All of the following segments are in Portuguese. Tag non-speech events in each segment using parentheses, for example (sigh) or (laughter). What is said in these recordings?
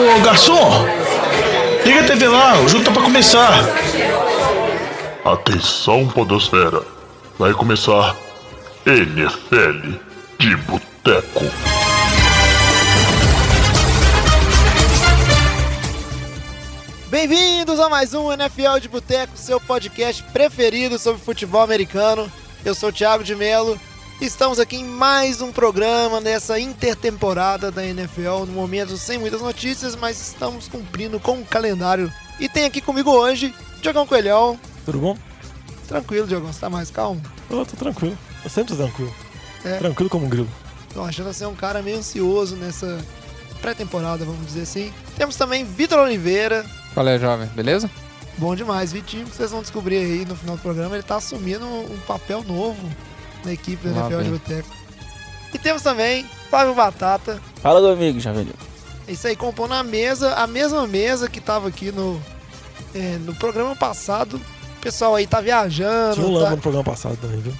Ô garçom! Liga a TV lá, o jogo tá pra começar. Atenção, Podosfera. Vai começar NFL de Boteco. Bem-vindos a mais um NFL de Boteco, seu podcast preferido sobre futebol americano. Eu sou o Thiago de Melo. Estamos aqui em mais um programa nessa intertemporada da NFL, no momento sem muitas notícias, mas estamos cumprindo com o calendário. E tem aqui comigo hoje Diogão Coelhão. Tudo bom? Tranquilo, Diogão, você tá mais calmo? Eu tô tranquilo. Eu sempre tô tranquilo. É. Tranquilo como um grilo. Tô achando você um cara meio ansioso nessa pré-temporada, vamos dizer assim. Temos também Vitor Oliveira. Qual é, jovem? Beleza? Bom demais, Vitinho, que vocês vão descobrir aí no final do programa. Ele tá assumindo um papel novo na equipe da NFL de. Boteco. E temos também Flávio Batata. Fala comigo, Javelino. É Isso aí, compondo a mesa, a mesma mesa que tava aqui no, é, no programa passado. O pessoal aí tá viajando. Tinha um lama tá... no programa passado também, viu?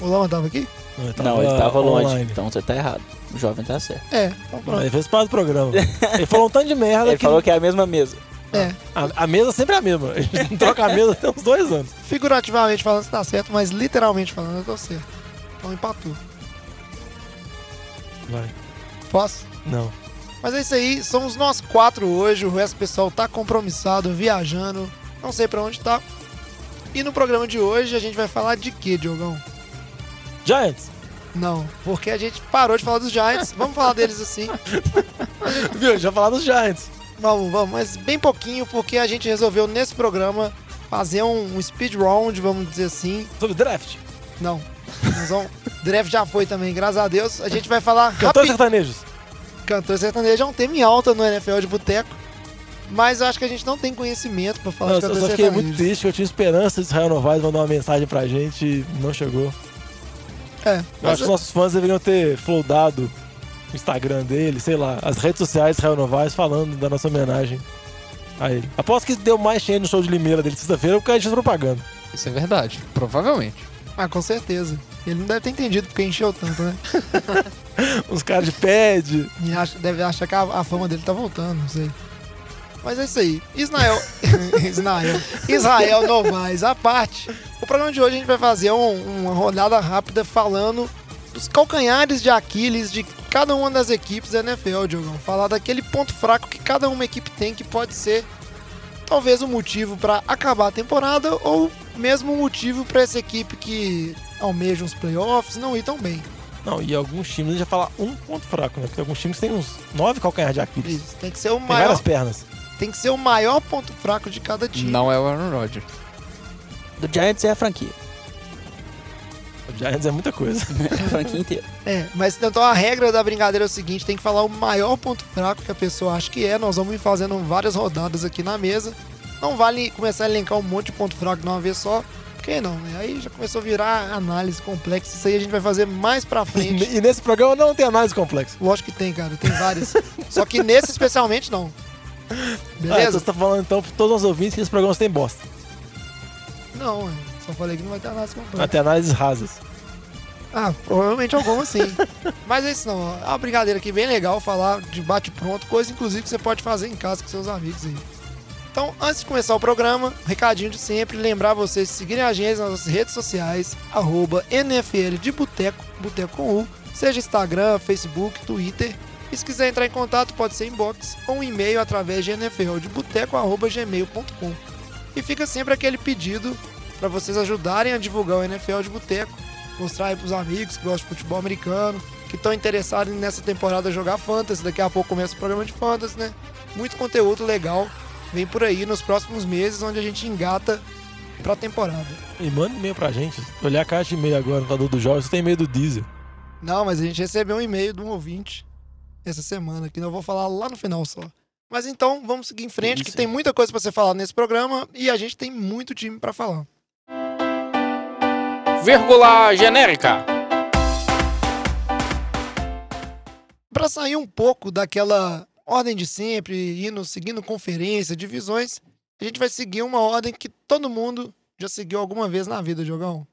O Lama tava aqui? Não, ele Não, ele tava longe, então você tá errado. O jovem tá certo. É, então pronto. Ele fez parte do programa. ele falou um tanto de merda Ele que falou que é a mesma mesa. É, a, a mesa sempre é a mesma. A gente troca a mesa (laughs) tem uns dois anos. figurativamente falando você tá certo, mas literalmente falando eu tô certo. Então empatou. Vai. Posso? Não. Mas é isso aí, somos nós quatro hoje, o resto do pessoal tá compromissado, viajando, não sei pra onde tá. E no programa de hoje a gente vai falar de quê, Diogão? Giants. Não, porque a gente parou de falar dos Giants, vamos falar deles assim. (laughs) Viu? Já falar dos Giants. Vamos, vamos, mas bem pouquinho, porque a gente resolveu nesse programa fazer um, um speed round, vamos dizer assim. Sobre draft. Não, vamos, draft já foi também, graças a Deus. A gente vai falar Cantores rápido. sertanejos. Cantor sertanejo é um tema em alta no NFL de boteco. Mas eu acho que a gente não tem conhecimento pra falar Eu, de eu cantor só fiquei muito triste, eu tinha esperança de Israel Novaes mandar uma mensagem pra gente e não chegou. É, Eu acho que os nossos fãs deveriam ter flodado o Instagram dele, sei lá, as redes sociais de Israel Novaes falando da nossa homenagem a ele. Aposto que deu mais cheio no show de Limeira dele sexta-feira porque a gente fez propaganda. Isso é verdade, provavelmente. Ah, com certeza. Ele não deve ter entendido porque encheu tanto, né? (laughs) Uns caras de pad. E acha- deve achar que a, a fama dele tá voltando, não sei. Mas é isso aí. Israel. (laughs) Israel. Israel Novaes, à parte. O programa de hoje a gente vai fazer um- uma rodada rápida falando dos calcanhares de Aquiles de cada uma das equipes da NFL, Diogão. Falar daquele ponto fraco que cada uma equipe tem que pode ser talvez um motivo pra acabar a temporada ou mesmo um motivo pra essa equipe que almeja uns playoffs não ir tão bem. Não, e alguns times a gente vai falar um ponto fraco, né? Porque alguns times têm uns nove calcanhares de Aquiles. Isso, tem que ser o Tem maior, várias pernas. tem que ser o maior ponto fraco de cada time. Não é o Aaron Rodgers. Do Giants é a franquia. O Giants é muita coisa. É (laughs) a franquia inteira. É, mas então a regra da brincadeira é o seguinte: tem que falar o maior ponto fraco que a pessoa acha que é. Nós vamos ir fazendo várias rodadas aqui na mesa. Não vale começar a elencar um monte de ponto fraco de uma vez só. Porque não, né? Aí já começou a virar análise complexa. Isso aí a gente vai fazer mais pra frente. (laughs) E nesse programa não tem análise complexa. Lógico que tem, cara, tem várias. Só que nesse especialmente não. Ah, então Beleza? você tá falando então pra todos os ouvintes que esse programa tem bosta. Não, eu só falei que não vai ter análise completa. Até análises rasas. Ah, provavelmente alguma sim. Mas é isso não. É uma brincadeira aqui bem legal falar de bate-pronto, coisa inclusive que você pode fazer em casa com seus amigos aí. Então, antes de começar o programa, recadinho de sempre, lembrar vocês de seguirem a gente nas nossas redes sociais, arroba NFL de Boteco, Boteco com U, seja Instagram, Facebook, Twitter. E se quiser entrar em contato, pode ser inbox ou um e-mail através de nfldebuteco.gmail.com. E fica sempre aquele pedido para vocês ajudarem a divulgar o NFL de Boteco mostrar aí pros amigos que gostam de futebol americano, que estão interessados nessa temporada jogar Fantasy. Daqui a pouco começa o programa de Fantasy, né? Muito conteúdo legal vem por aí nos próximos meses, onde a gente engata pra temporada. E manda e-mail pra gente. Olhar a caixa de e-mail agora no computador do Jorge, você tem e-mail do Diesel. Não, mas a gente recebeu um e-mail de um ouvinte essa semana, que eu vou falar lá no final só. Mas então, vamos seguir em frente, que Isso. tem muita coisa pra ser falada nesse programa e a gente tem muito time pra falar. Vírgula genérica. Pra sair um pouco daquela ordem de sempre, indo seguindo conferência, divisões, a gente vai seguir uma ordem que todo mundo já seguiu alguma vez na vida, Jogão.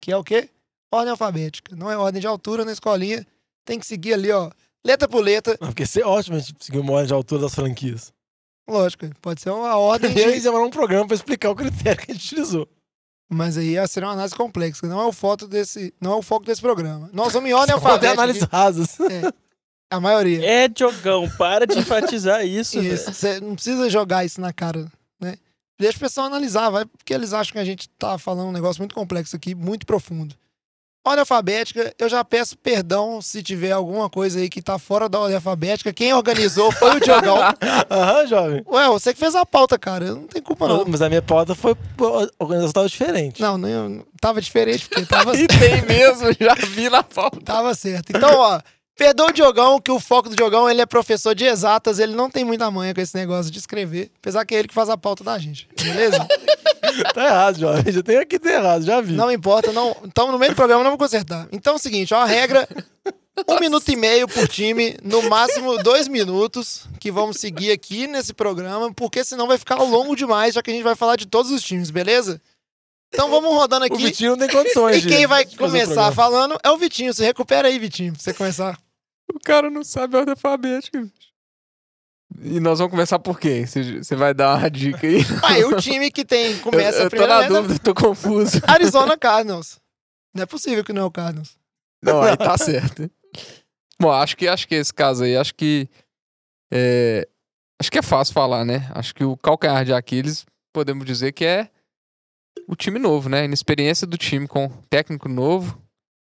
Que é o quê? Ordem alfabética. Não é ordem de altura na escolinha. Tem que seguir ali, ó. letra por letra. Não, Porque ser ótimo a gente seguir uma ordem de altura das franquias. Lógico, pode ser uma (laughs) ordem E aí de... demorar um programa pra explicar o critério que a gente utilizou. Mas aí ia ser uma análise complexa. Não é o foco desse, não é o foco desse programa. Nós (laughs) vamos em ordem alfabética. análises rasas. A maioria. É, Diogão, para de enfatizar isso, Isso. Você não precisa jogar isso na cara, né? Deixa o pessoal analisar, vai, porque eles acham que a gente tá falando um negócio muito complexo aqui, muito profundo. Ordem alfabética, eu já peço perdão se tiver alguma coisa aí que tá fora da ordem alfabética. Quem organizou foi o Diogão. (laughs) Aham, jovem. Ué, você que fez a pauta, cara. Não tenho culpa, não. Mas a minha pauta foi organização tava diferente. Não, não, tava diferente, porque tava, (laughs) E tem (laughs) mesmo, já vi na pauta. tava certo. Então, ó, perdoa o Diogão, que o foco do Diogão, ele é professor de exatas, ele não tem muita manha com esse negócio de escrever, apesar que é ele que faz a pauta da gente, beleza? Tá errado, jovem. Já tem aqui tá errado, já vi. Não importa, não. Estamos no meio do programa, não vou consertar. Então é o seguinte, ó, a regra: um minuto e meio por time, no máximo dois minutos, que vamos seguir aqui nesse programa, porque senão vai ficar longo demais, já que a gente vai falar de todos os times, beleza? Então vamos rodando o aqui. Vitinho não tem condições E quem vai o começar falando é o Vitinho. Você recupera aí, Vitinho, pra você começar. O cara não sabe a ordem alfabética. bicho. E nós vamos começar por quê? Você vai dar uma dica aí? Aí (laughs) o time que tem, começa eu, a eu tô primeira na dúvida, tô confuso. (laughs) Arizona Cardinals. Não é possível que não é o Cardinals. Não, aí tá (laughs) certo. Bom, acho que acho que esse caso aí, acho que é, acho que é fácil falar, né? Acho que o calcanhar de Aquiles, podemos dizer que é o time novo, né? A inexperiência do time com técnico novo,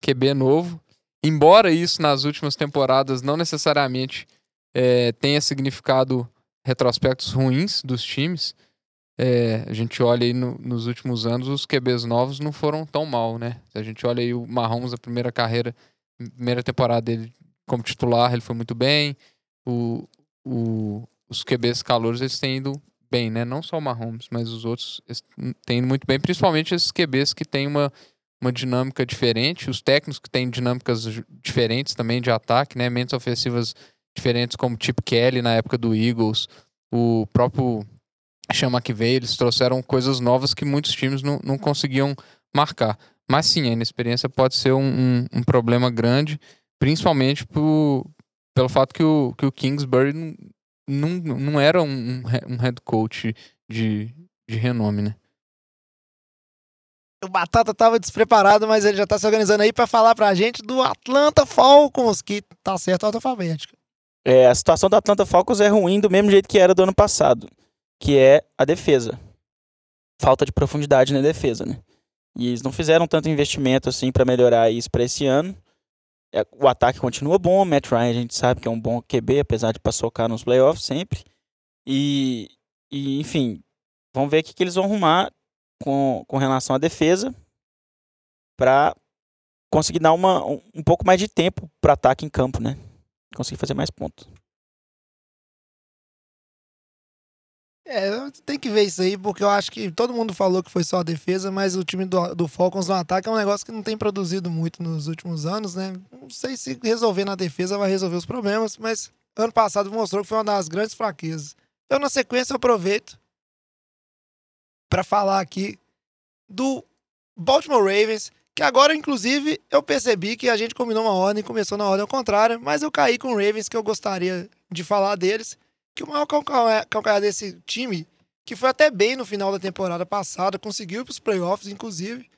QB novo. Embora isso nas últimas temporadas não necessariamente é, tenha significado retrospectos ruins dos times, é, a gente olha aí no- nos últimos anos, os QBs novos não foram tão mal, né? Se a gente olha aí o Mahomes, a primeira carreira, primeira temporada dele como titular, ele foi muito bem. O, o- os QBs calouros, eles têm ido bem, né? Não só o Mahomes, mas os outros têm ido muito bem, principalmente esses QBs que têm uma, uma dinâmica diferente, os técnicos que têm dinâmicas diferentes também de ataque, né? Mentes ofensivas diferentes, como Chip Kelly na época do Eagles, o próprio Sean McVay, eles trouxeram coisas novas que muitos times não, não conseguiam marcar. Mas sim, a inexperiência pode ser um, um, um problema grande, principalmente pelo fato que o, que o Kingsbury não, não, não era um, um he- head coach de, de renome, né? O Batata tava despreparado, mas ele já tá se organizando aí pra falar pra gente do Atlanta Falcons, que tá certo a alfabética. É, a situação do Atlanta Falcons é ruim do mesmo jeito que era do ano passado, que é a defesa. Falta de profundidade na defesa, né? E eles não fizeram tanto investimento assim pra melhorar isso pra esse ano. É, o ataque continua bom, o Matt Ryan a gente sabe que é um bom QB, apesar de paçocar nos playoffs sempre. E, e, enfim, vamos ver o que, que eles vão arrumar com, com relação à defesa pra conseguir dar uma, um, um pouco mais de tempo pro ataque em campo, né? Conseguir fazer mais pontos. É, tem que ver isso aí, porque eu acho que todo mundo falou que foi só a defesa, mas o time do, do Falcons no ataque é um negócio que não tem produzido muito nos últimos anos, né? Não sei se resolver na defesa vai resolver os problemas, mas ano passado mostrou que foi uma das grandes fraquezas. Eu, na sequência, aproveito para falar aqui do Baltimore Ravens, que agora, inclusive, eu percebi que a gente combinou uma ordem e começou na ordem ao contrário, mas eu caí com o Ravens, que eu gostaria de falar deles que o maior calcanhar desse time, que foi até bem no final da temporada passada, conseguiu ir para os playoffs, inclusive,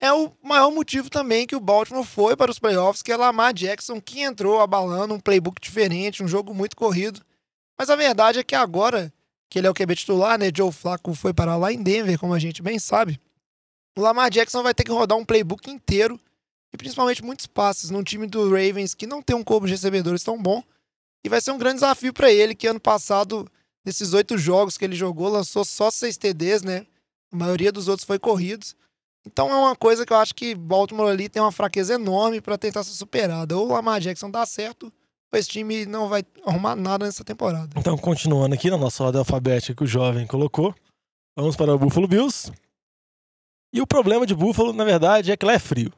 é o maior motivo também que o Baltimore foi para os playoffs, que é Lamar Jackson, que entrou abalando um playbook diferente, um jogo muito corrido. Mas a verdade é que agora, que ele é o QB titular, né? Joe Flacco foi parar lá em Denver, como a gente bem sabe. O Lamar Jackson vai ter que rodar um playbook inteiro e principalmente muitos passes num time do Ravens que não tem um corpo de recebedores tão bom. E vai ser um grande desafio para ele, que ano passado, nesses oito jogos que ele jogou, lançou só seis TDs, né? A maioria dos outros foi corridos. Então é uma coisa que eu acho que Baltimore ali tem uma fraqueza enorme para tentar ser superada. Ou o Lamar Jackson dá certo, ou esse time não vai arrumar nada nessa temporada. Então, continuando aqui na nossa ordem alfabética que o jovem colocou, vamos para o Buffalo Bills. E o problema de Buffalo, na verdade, é que lá é frio.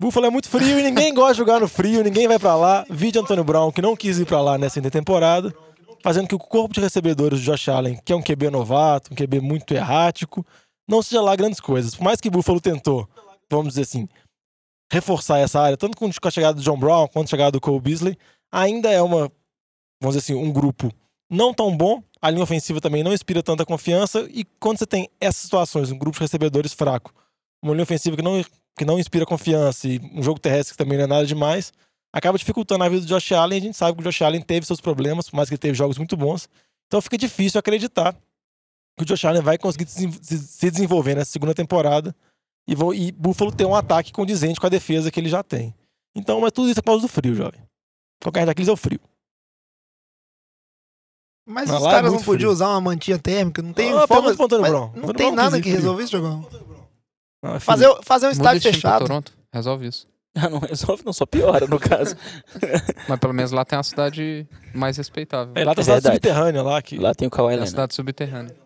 Buffalo é muito frio e ninguém gosta de jogar no frio, ninguém vai pra lá. Vide Antônio Brown, que não quis ir pra lá nessa intertemporada, fazendo que o corpo de recebedores do Josh Allen, que é um QB novato, um QB muito errático, não seja lá grandes coisas. Por mais que Buffalo tentou, vamos dizer assim, reforçar essa área, tanto com a chegada do John Brown quanto a chegada do Cole Beasley, Ainda é uma, vamos dizer assim, um grupo não tão bom. A linha ofensiva também não inspira tanta confiança. E quando você tem essas situações, um grupo de recebedores fraco, uma linha ofensiva que não, que não inspira confiança e um jogo terrestre que também não é nada demais, acaba dificultando a vida do Josh Allen. A gente sabe que o Josh Allen teve seus problemas, por mais que ele teve jogos muito bons. Então fica difícil acreditar que o Josh Allen vai conseguir se desenvolver nessa segunda temporada e, vou, e Buffalo ter um ataque condizente com a defesa que ele já tem. Então, mas tudo isso é por causa do frio, jovem. Qualquer daqueles é o frio. Mas Mas os lá é caras não muito podiam frio. usar uma mantinha térmica, não tem Ah, forma... pergunta pro Antônio mas Brown. Não Antônio tem Brown, nada que resolva isso, Jogão. Não, é frio. Fazer, fazer um Muda estádio de time pra fechado. Toronto. Resolve isso. (laughs) Ah, não resolve, não, só piora no caso. (laughs) Mas pelo menos lá tem uma cidade mais respeitável. É, lá tem É cidade verdade. subterrânea lá que. Lá tem o Kawhi É a Leonard. cidade subterrânea.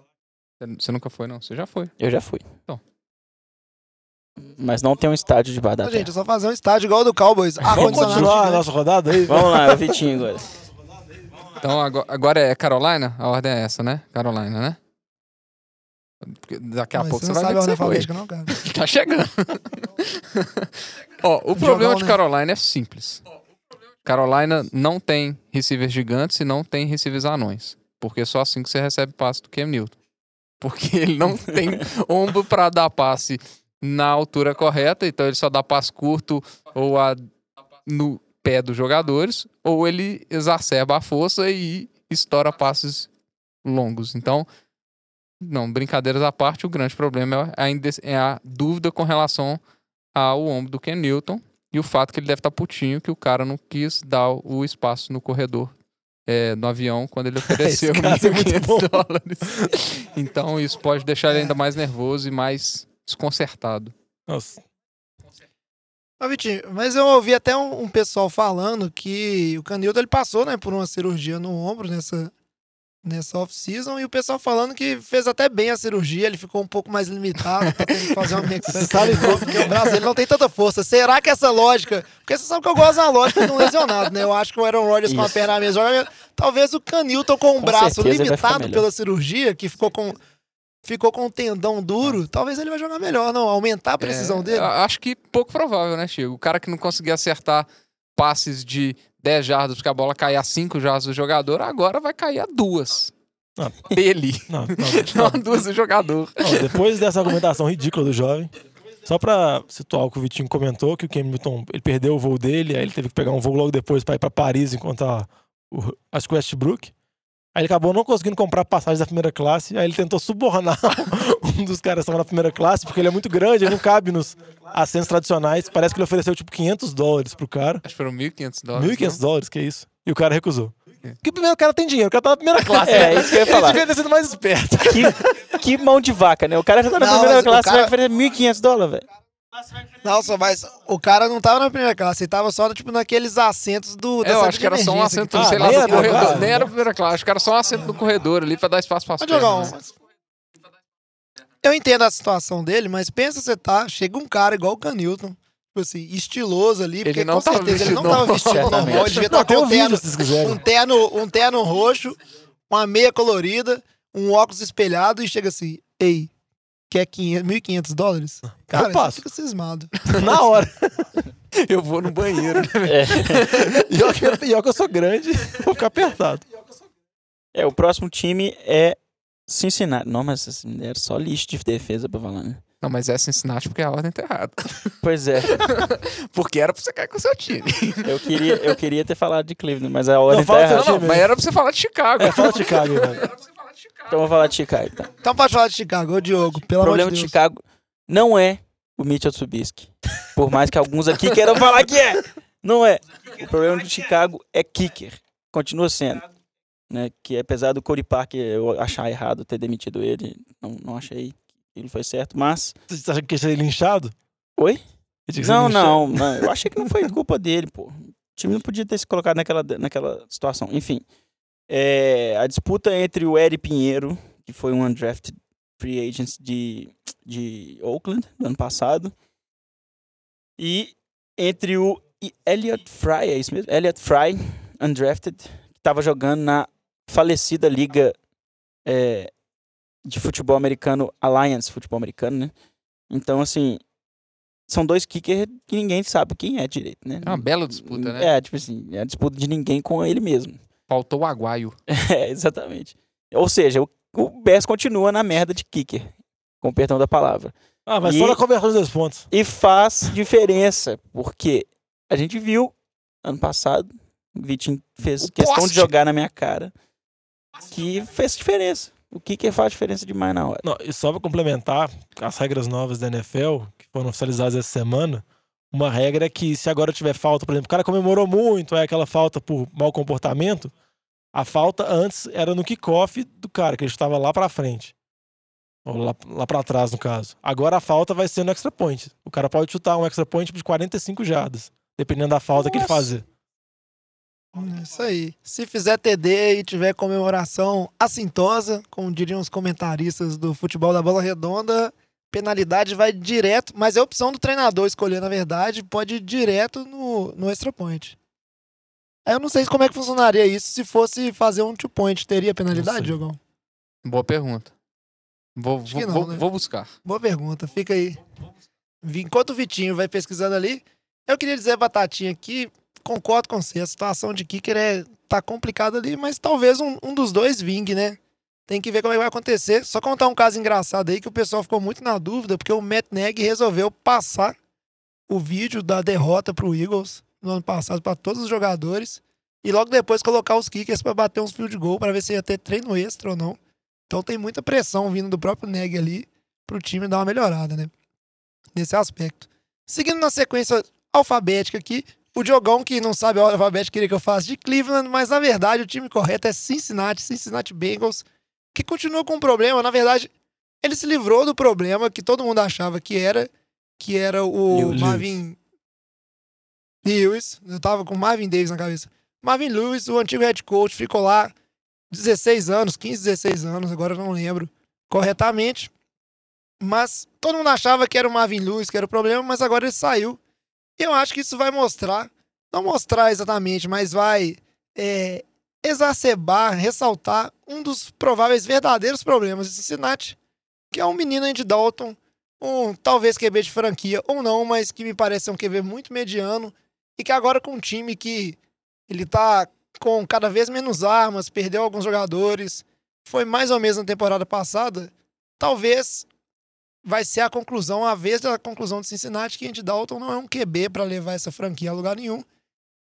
Você- nunca foi, não? Você já foi. Eu já fui. Então. Mas não tem um estádio da Não, terra. gente, é só fazer um estádio igual o do Cowboys. Vamos continuar a nossa rodada aí? Vamos lá, é o Vitinho agora. Então agora, é Carolina? A ordem é essa, né? Carolina, né? Porque Daqui a Mas pouco você você não vai sabe ver a que ordem você não, cara. (laughs) Tá chegando. Ó, o problema Jogão, de né? Carolina é simples. Carolina não tem receivers gigantes e não tem receivers anões. Porque é só assim que você recebe passe do Cam Newton. Porque ele não (laughs) tem ombro pra dar passe na altura correta, então ele só dá passe curto ou a, no pé dos jogadores, ou ele exacerba a força e estoura passes longos. Então, não, brincadeiras à parte, o grande problema é a, indes- é a dúvida com relação ao ombro do Ken Newton e o fato que ele deve estar putinho que o cara não quis dar o espaço no corredor é, no avião quando ele (laughs) ofereceu Esse caso é muito 1.500 bom. dólares. Então isso pode deixar ele ainda mais nervoso e mais desconcertado. Nossa. Ô, Vitinho, mas eu ouvi até um, um pessoal falando que o Canildo ele passou, né, por uma cirurgia no ombro nessa, nessa off-season e o pessoal falando que fez até bem a cirurgia, ele ficou um pouco mais limitado, tá tendo que fazer uma (laughs) mexicana, porque o braço dele não tem tanta força. Será que essa lógica... Porque você sabe que eu gosto da lógica de um lesionado, né? Eu acho que o Aaron Rodgers com a Isso. perna joga... Talvez o Canilton com Com braço ele vai ficar limitado pela cirurgia, que ficou com... Ficou com o tendão duro, talvez ele vai jogar melhor, não? Aumentar a precisão É, dele. Acho que pouco provável, né, Chico? O cara que não conseguia acertar passes de 10 jardas porque a bola caía a 5 jardas do jogador, agora vai cair a duas. Ah. Dele. (laughs) Não, não, (laughs) Não não. a duas do jogador. Ó, depois dessa argumentação ridícula do jovem, só pra situar o que o Vitinho comentou, que o Cam Newton ele perdeu o voo dele, aí ele teve que pegar um voo logo depois pra ir pra Paris encontrar o, acho que o Westbrook. Aí ele acabou não conseguindo comprar passagem da primeira classe, aí ele tentou subornar (laughs) um dos caras que estavam na primeira classe, porque ele é muito grande, ele não cabe nos assentos tradicionais. Parece que ele ofereceu tipo 500 dólares pro cara. Acho que foram 1.500 dólares. 1.500 dólares, que isso? E o cara recusou. Porque primeiro o cara tem dinheiro, o cara tá na primeira (laughs) classe. É, né? isso que eu ia Ele falar. devia ter sido mais esperto. Que, que mão de vaca, né? O cara já tá na Não, primeira classe, cara- vai oferecer 1.500 dólares, velho. Nossa, mas o cara não tava na primeira classe, ele tava só tipo, naqueles assentos do. É, eu acho que era só um assento, Ah, sei lá, nem do era corredor. Nem era a primeira classe, acho que era só um assento no corredor ali pra dar espaço pra Diogão, pernas. eu entendo a situação dele, mas pensa você tá, chega um cara igual o Canilton, tipo assim, estiloso ali, porque não com tava certeza ele não vestido tava vestido normal. ele devia Não, estar tem com um vídeo terno, um terno, um terno roxo, uma meia colorida, um óculos espelhado e chega assim, ei, quer 500, 1.500 dólares? Cara, passo. você fica cismado. (laughs) Na hora. (laughs) Eu vou no banheiro. né? É. (laughs) E ó que, eu sou grande, vou ficar apertado. É, o próximo time é Cincinnati. Não, mas assim, era só lixo de defesa pra falar, né? Não, mas é Cincinnati porque a ordem tá errada. Pois é, Porque era pra você cair com o seu time. eu queria, eu queria ter falado de Cleveland, mas a ordem Não, tá errada. Não, não, mas era pra você falar de Chicago. É, fala Chicago, aí, velho. Então vou falar de Chicago, tá? Então pode falar de Chicago, ô Diogo, pelo O amor problema de de Deus. Chicago não é o Mitchell Trubisky. Por mais que alguns aqui queiram falar que é. Não é. O problema de Chicago é kicker. Continua sendo. Né? Que apesar do Cody Parker eu achar errado ter demitido ele, não, não achei que ele foi certo, mas... Você acha que ia ser linchado? Oi? Ele Não, não, não. Eu achei que não foi culpa dele, pô. O time não podia ter se colocado naquela, naquela situação. Enfim, é, a disputa entre o Eric Pinheiro, que foi um undrafted free agent de, de Oakland do ano passado, e entre o Elliot Fry, é isso mesmo? Elliot Fry, undrafted, que estava jogando na falecida liga é, de futebol americano, Alliance Futebol Americano, né? Então, assim, são dois kickers que ninguém sabe quem é direito, né? É uma bela disputa, né? É, tipo assim, é a disputa de ninguém com ele mesmo. Faltou o Aguaio. (laughs) É, exatamente. Ou seja, o, o Bears continua na merda de kicker, com o perdão da palavra. Ah, mas E- só na conversão dos dois pontos. E faz diferença, porque a gente viu ano passado, o Vitinho fez O questão poste. de jogar na minha cara, que fez diferença. O kicker faz diferença demais na hora. Não, e só pra complementar as regras novas da NFL, que foram oficializadas essa semana, uma regra é que se agora tiver falta, por exemplo, o cara comemorou muito, é aquela falta por mau comportamento, a falta antes era no kickoff do cara, que ele estava lá pra frente. Ou lá, lá para trás, no caso. Agora a falta vai ser no extra point. O cara pode chutar um extra point de 45 jardas, dependendo da falta que ele Nossa. fazer. Isso aí. Se fizer TD e tiver comemoração assintosa, como diriam os comentaristas do futebol da bola redonda, penalidade vai direto, mas é opção do treinador escolher, na verdade, pode ir direto no, no extra point. Aí eu não sei como é que funcionaria isso se fosse fazer um two point. Teria penalidade, sei. Jogão? Boa pergunta. Vou, vou, não, vou, né? vou buscar. Boa pergunta, fica aí. Enquanto o Vitinho vai pesquisando ali, eu queria dizer, Batatinha, que concordo com você, a situação de kicker é, tá complicada ali, mas talvez um, um dos dois vingue, né? Tem que ver como é que vai acontecer. Só contar um caso engraçado aí que o pessoal ficou muito na dúvida, porque o Matt Nagy resolveu passar o vídeo da derrota pro Eagles no ano passado para todos os jogadores e logo depois colocar os kickers para bater uns field goal para ver se ia ter treino extra ou não. Então tem muita pressão vindo do próprio Neg ali pro time dar uma melhorada, né? Nesse aspecto. Seguindo na sequência alfabética aqui, o Diogão, que não sabe a ordem alfabética, queria que eu faça de Cleveland, mas na verdade o time correto é Cincinnati, Cincinnati Bengals, que continua com um problema. Na verdade, ele se livrou do problema que todo mundo achava que era, que era o Lewis. Marvin Lewis. Eu tava com Marvin Davis na cabeça. Marvin Lewis, o antigo head coach, ficou lá 16 anos, 15, 16 anos, agora não lembro corretamente. Mas todo mundo achava que era o Marvin Lewis que era o problema, mas agora ele saiu. E eu acho que isso vai mostrar, não mostrar exatamente, mas vai é, exacerbar, ressaltar um dos prováveis verdadeiros problemas de Cincinnati, que é um menino de Dalton, um talvez QB de franquia ou não, mas que me parece um QB muito mediano e que agora com um time que ele tá com cada vez menos armas, perdeu alguns jogadores, foi mais ou menos na temporada passada, talvez vai ser a conclusão, a vez da conclusão de Cincinnati, que Andy Dalton não é um QB para levar essa franquia a lugar nenhum,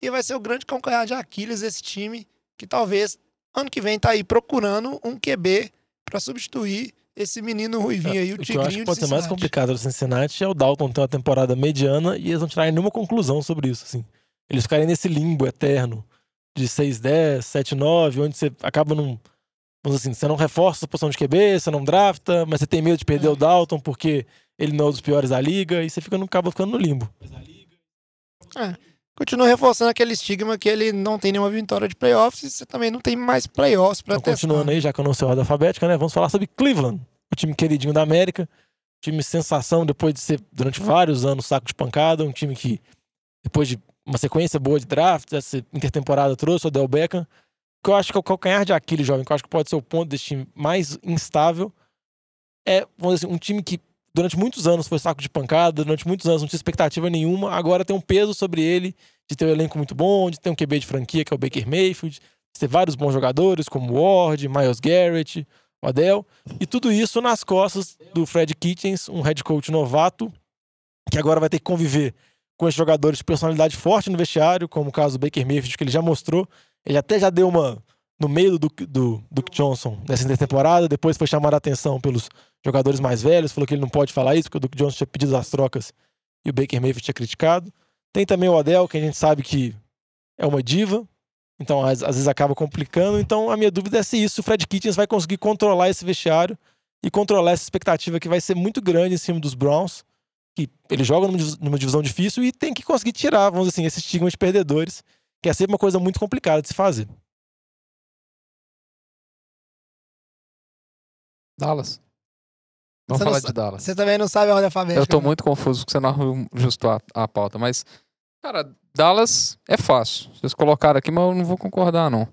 e vai ser o grande calcanhar de Aquiles desse time, que talvez ano que vem tá aí procurando um QB para substituir esse menino ruivinho aí, o O que eu acho que de pode ser mais complicado do Cincinnati é o Dalton ter uma temporada mediana e eles não tirarem nenhuma conclusão sobre isso, assim. Eles ficarem nesse limbo eterno de 6-10, 7-9, onde você acaba num. Vamos assim, você não reforça a posição de QB, você não drafta, mas você tem medo de perder É. o Dalton porque ele não é um dos piores da liga e você fica no, acaba ficando no limbo. Continua reforçando aquele estigma que ele não tem nenhuma vitória de playoffs e você também não tem mais playoffs para Então, testar. continuando aí, já que eu não sei a ordem alfabética, né? Vamos falar sobre Cleveland, o time queridinho da América, time sensação depois de ser durante vários anos saco de pancada, um time que depois de uma sequência boa de draft, essa intertemporada trouxe o Del Beckham, que eu acho que é o calcanhar de Aquiles, jovem, que eu acho que pode ser o ponto desse time mais instável, é, vamos dizer assim, um time que durante muitos anos foi saco de pancada, durante muitos anos não tinha expectativa nenhuma, agora tem um peso sobre ele de ter um elenco muito bom, de ter um QB de franquia, que é o Baker Mayfield, de ter vários bons jogadores, como Ward, Miles Garrett, Odell, e tudo isso nas costas do Fred Kitchens, um head coach novato, que agora vai ter que conviver com esses jogadores de personalidade forte no vestiário, como o caso do Baker Mayfield, que ele já mostrou. Ele até já deu uma no meio do do Duke Johnson nessa intertemporada, depois foi chamado a atenção pelos jogadores mais velhos, falou que ele não pode falar isso, porque o Duke Johnson tinha pedido as trocas e o Baker Mayfield tinha criticado. Tem também o Odell, que a gente sabe que é uma diva, então às, às vezes acaba complicando. Então a minha dúvida é se isso, o Fred Kitchens vai conseguir controlar esse vestiário e controlar essa expectativa que vai ser muito grande em cima dos Browns, que ele joga numa, divis- numa divisão difícil e tem que conseguir tirar, vamos dizer assim, esse estigma de perdedores, que é sempre uma coisa muito complicada de se fazer. Dallas. Vamos Você falar de Dallas. Você também não sabe a ordem alfabética. Eu tô né? muito confuso porque você não arrumou justo a, a pauta, mas, cara, Dallas é fácil. Vocês colocaram aqui, mas eu não vou concordar, não.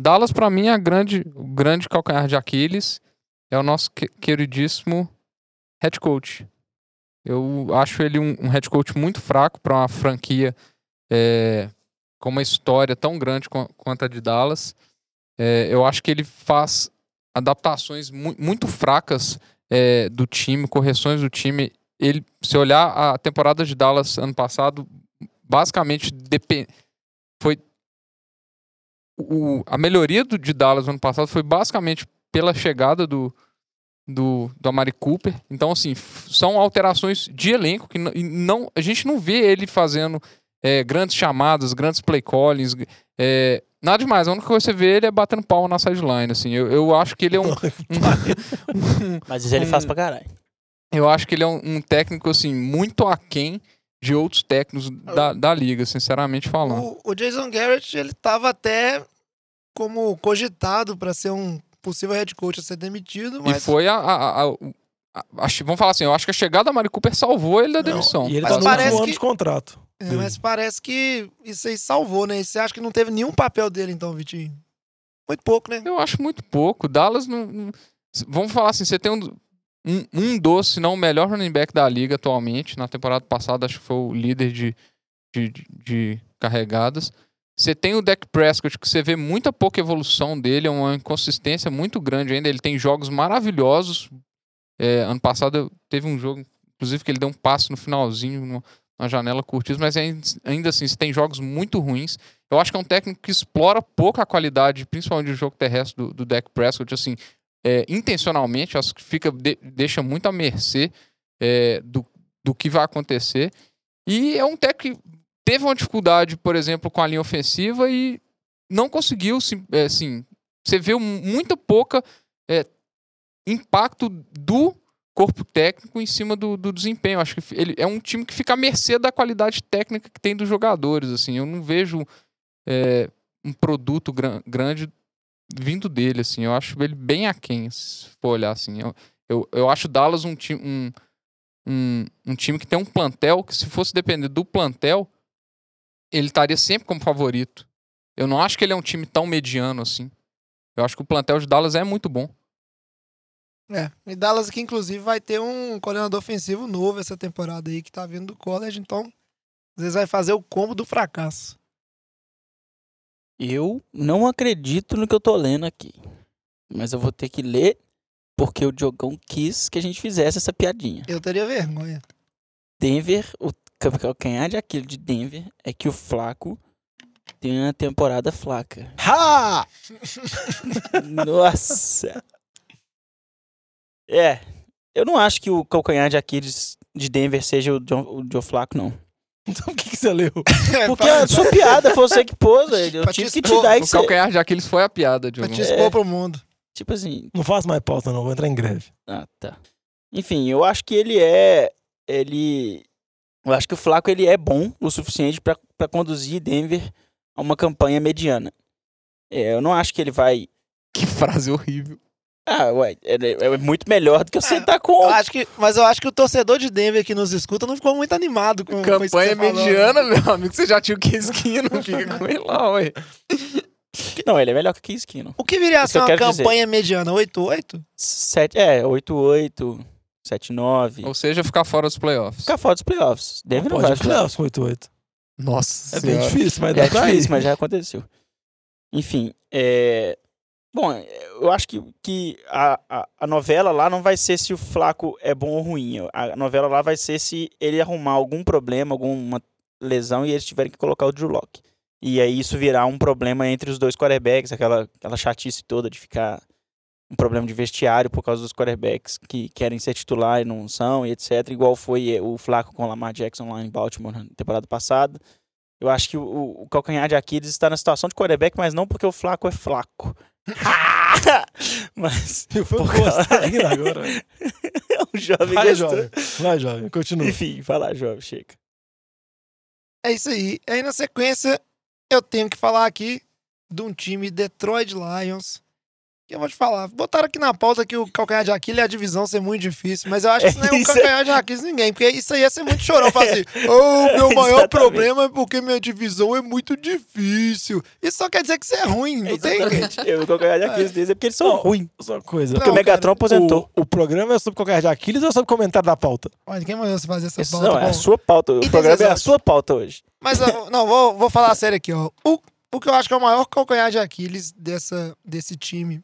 Dallas, pra mim, é a grande, o grande calcanhar de Aquiles. É o nosso que- queridíssimo head coach. Eu acho ele um, um head coach muito fraco para uma franquia é, com uma história tão grande qu- quanto a de Dallas. É, eu acho que ele faz adaptações mu- muito fracas é, do time, correções do time. Ele, se olhar a temporada de Dallas ano passado, basicamente depen- foi o- a melhoria do, de Dallas no ano passado foi basicamente pela chegada do, do, do Amari Cooper. Então, assim, são alterações de elenco que não, a gente não vê ele fazendo é, grandes chamadas, grandes play callings. é, nada demais. A única coisa que você vê ele é batendo pau na sideline. Assim. Eu, eu acho que ele é um. (laughs) um- Mas isso ele faz um- pra caralho. eu acho que ele é um, um técnico, assim, muito aquém de outros técnicos da, da liga, sinceramente falando. O, o Jason Garrett, ele tava até como cogitado pra ser um possível head coach a ser demitido, E mas foi a. a- a- a- acho- vamos falar assim, eu acho que a chegada da Mari Cooper salvou ele da demissão. E ele Mas tá no parece último ano que- de contrato. É, mas parece que isso aí salvou, né? E Você acha que não teve nenhum papel dele, então, Vitinho? Muito pouco, né? Eu acho muito pouco. Dallas não. não- vamos falar assim, você tem um, um, um dos, se não o melhor running back da liga atualmente. Na temporada passada, acho que foi o líder de, de, de- carregadas. Você tem o Dak Prescott, que você vê muita pouca evolução dele, é uma inconsistência muito grande ainda. Ele tem jogos maravilhosos. É, ano passado teve um jogo, inclusive, que ele deu um passe no finalzinho, numa janela curtíssima, mas ainda, ainda assim, você tem jogos muito ruins. Eu acho que é um técnico que explora pouco a qualidade, principalmente do jogo terrestre do, do Dak Prescott, assim, é, intencionalmente, acho que fica, de- deixa muito à mercê é, do, do que vai acontecer. E é um técnico que teve uma dificuldade, por exemplo, com a linha ofensiva e não conseguiu, é, assim, você vê muito pouca é, impacto do corpo técnico em cima do, do desempenho. Acho que ele é um time que fica à mercê da qualidade técnica que tem dos jogadores. Assim, eu não vejo é, um produto gran- grande vindo dele. Assim, eu acho ele bem aquém, se for olhar assim. Eu, eu, eu acho Dallas um um, um, um time que tem um plantel que se fosse depender do plantel ele estaria sempre como favorito. Eu não acho que ele é um time tão mediano assim. Eu acho que o plantel de Dallas é muito bom. É. E Dallas aqui, inclusive, vai ter um coordenador ofensivo novo essa temporada aí, que tá vindo do college, então às vezes vai fazer o combo do fracasso. Eu não acredito no que eu tô lendo aqui. Mas eu vou ter que ler porque o Diogão quis que a gente fizesse essa piadinha. Eu teria vergonha. Denver, o calcanhar de aquilo de Denver é que o Flaco tem uma temporada flaca. Ha! (laughs) Nossa! É, eu não acho que o calcanhar de Aquiles de Denver seja o John, o Joe Flaco, não. (laughs) Então o que, que você leu? (laughs) Porque a sua piada foi você que pôs, velho. Eu Pra te tive que te dar O isso. calcanhar de Aquiles foi a piada, Pra Diogo. te expor pro mundo. Tipo assim, Não faço mais pauta, não. Vou entrar em greve. Ah, tá. Enfim, eu acho que ele é. Ele. Eu acho que o Flaco ele é bom o suficiente pra pra conduzir Denver a uma campanha mediana. É, eu não acho que ele vai. Que frase horrível. Ah, ué, é, é muito melhor do que eu Ah, sentar com. Eu acho que, mas eu acho que o torcedor de Denver que nos escuta não ficou muito animado com, com isso que Campanha você falou, mediana, né? meu amigo. Você já tinha o não fica com ele lá, (laughs) ué. Não, ele é melhor que o Kiskino. O que viria a ser uma quero dizer. campanha mediana? 8-8? Sete, é, 8-8, 7-9. Ou seja, ficar fora dos playoffs. Ficar fora dos playoffs. Denver não, Pode vai playoffs com 8-8. Nossa É bem difícil, mas dá É pra difícil, ir. mas já aconteceu. Enfim, é... Bom, eu acho que, que a, a, a novela lá não vai ser se o Flaco é bom ou ruim. A novela lá vai ser se ele arrumar algum problema, alguma lesão e eles tiverem que colocar o Drew Lock. E aí isso virar um problema entre os dois quarterbacks, aquela, aquela chatice toda de ficar um problema de vestiário por causa dos quarterbacks que querem ser titular e não são, e etc. Igual foi o Flaco com o Lamar Jackson lá em Baltimore na temporada passada. Eu acho que o, o calcanhar de Aquiles está na situação de quarterback, mas não porque o Flaco é flaco. (laughs) mas Eu fui rindo agora. o (laughs) jovem Vai, gostou. jovem. Vai, jovem. Continua. Enfim, vai lá, jovem, chega. É isso aí. Aí na sequência, eu tenho que falar aqui de um time Detroit Lions eu vou te falar. Botaram aqui na pauta que o calcanhar de Aquiles é a divisão ser muito difícil, mas eu acho que isso não é um é- calcanhar de Aquiles ninguém, porque isso aí ia ser muito chorão. Falar assim, (laughs) ô, meu maior Exatamente. problema é porque minha divisão é muito difícil. Isso só quer dizer que você é ruim, não tem? Eu vou ganhar de Aquiles deles é porque eles são ruins. Só uma coisa. Não, Porque o Megatron aposentou. O, o programa é sobre qualquer de Aquiles ou sobre comentário da pauta? Olha, quem mandou você fazer essa Isso pauta? não, é a sua pauta. O Itens programa é a sua pauta hoje. Mas, não, vou, vou falar sério aqui, ó. O, o que eu acho que é o maior calcanhar de Aquiles dessa, desse time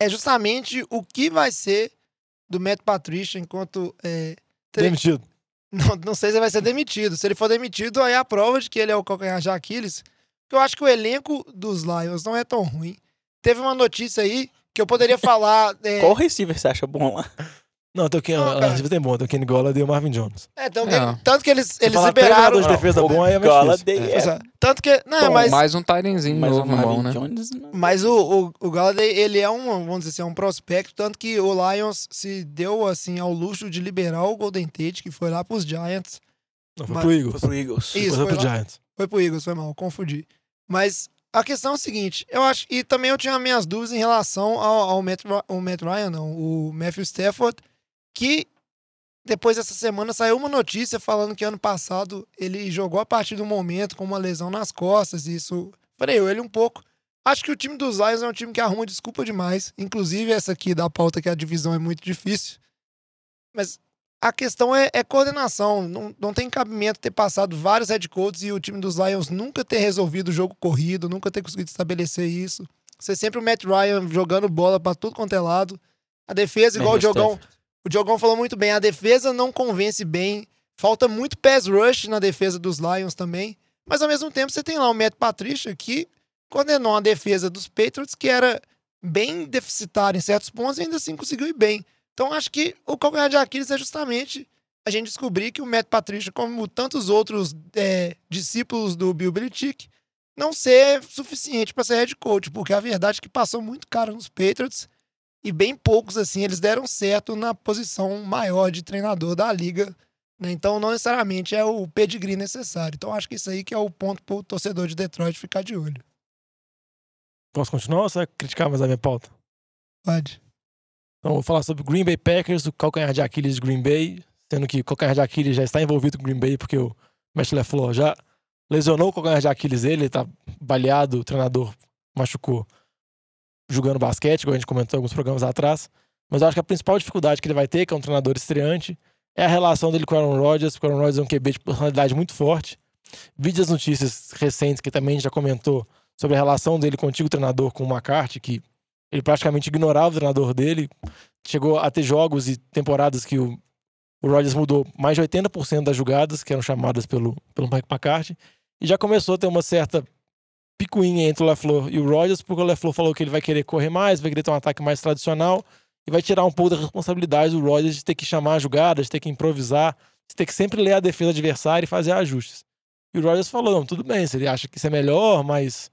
é justamente o que vai ser do Matt Patricia enquanto. é, tre- Demitido. (laughs) não, não sei se ele vai ser demitido. Se ele for demitido, aí a prova de que ele é o calcanhar de Aquiles. Eu acho que o elenco dos Lions não é tão ruim. Teve uma notícia aí que eu poderia (laughs) falar. É, Qual receiver você acha bom lá? Não, Ken, Não, a cara. tem bom, Kenny Golladay e o Marvin Jones. é, então, Não. tanto que eles, eles falar três liberaram. jogadores de defesa Não, bom, aí é mais Golladay difícil. é- Tanto que. Não, Bom, mas. Mais um Tyrenzinho o novo, bom, né? Jones... não- Mas o, o, o Galladay, ele é um, vamos dizer assim, é um prospecto, tanto que o Lions se deu, assim, ao luxo de liberar o Golden Tate, que foi lá pros Giants. Não, foi Mas- pro Eagles. Foi pro Eagles. Isso, foi foi pro lá. Giants. Foi pro Eagles, foi mal, confundi. Mas a questão é o seguinte, eu acho, e também eu tinha minhas dúvidas em relação ao, ao Matt, o Matt Ryan, não, o Matthew Stafford, que depois dessa semana saiu uma notícia falando que ano passado ele jogou a partir do momento com uma lesão nas costas, e isso freou ele um pouco. Acho que o time dos Lions é um time que arruma desculpa demais. Inclusive, essa aqui da pauta que a divisão é muito difícil. Mas a questão é, é coordenação. Não, não tem cabimento ter passado vários head coaches e o time dos Lions nunca ter resolvido o jogo corrido, nunca ter conseguido estabelecer isso. Ser sempre o Matt Ryan jogando bola pra tudo quanto é lado. A defesa, igual o Matthew Diogão, Stafford. O Diogão falou muito bem, a defesa não convence bem. Falta muito pass rush na defesa dos Lions também. Mas ao mesmo tempo você tem lá o Matt Patricia que condenou a defesa dos Patriots, que era bem deficitária em certos pontos, e ainda assim conseguiu ir bem. Então acho que o calcanhar de Aquiles é justamente a gente descobrir que o Matt Patricia, como tantos outros é, discípulos do Bill Belichick, não ser suficiente para ser head coach, porque a verdade é que passou muito caro nos Patriots e bem poucos assim eles deram certo na posição maior de treinador da liga. né? Então não necessariamente é o pedigree necessário. Então acho que isso aí que é o ponto para o torcedor de Detroit ficar de olho. Posso continuar ou você vai criticar mais a minha pauta? Pode. Então, vou falar sobre o Green Bay Packers, o calcanhar de Aquiles de Green Bay, sendo que o calcanhar de Aquiles já está envolvido com o Green Bay, porque o Matt LaFleur já lesionou o calcanhar de Aquiles dele, ele tá baleado, o treinador machucou jogando basquete, igual a gente comentou em alguns programas atrás. Mas eu acho que a principal dificuldade que ele vai ter, que é um treinador estreante, é a relação dele com o Aaron Rodgers, porque o Aaron Rodgers é um QB de personalidade muito forte. Vide as notícias recentes que também a gente já comentou sobre a relação dele com o antigo treinador, com o McCarthy, que ele praticamente ignorava o treinador dele. Chegou a ter jogos e temporadas que o, o Rodgers mudou mais de 80% das jogadas que eram chamadas pelo, pelo Mike McCarthy. E já começou a ter uma certa picuinha entre o LaFleur e o Rodgers, porque o LaFleur falou que ele vai querer correr mais, vai querer ter um ataque mais tradicional e vai tirar um pouco da responsabilidade do Rodgers de ter que chamar a jogada, de ter que improvisar, de ter que sempre ler a defesa adversária e fazer ajustes. E o Rodgers falou, não, tudo bem, se ele acha que isso é melhor, mas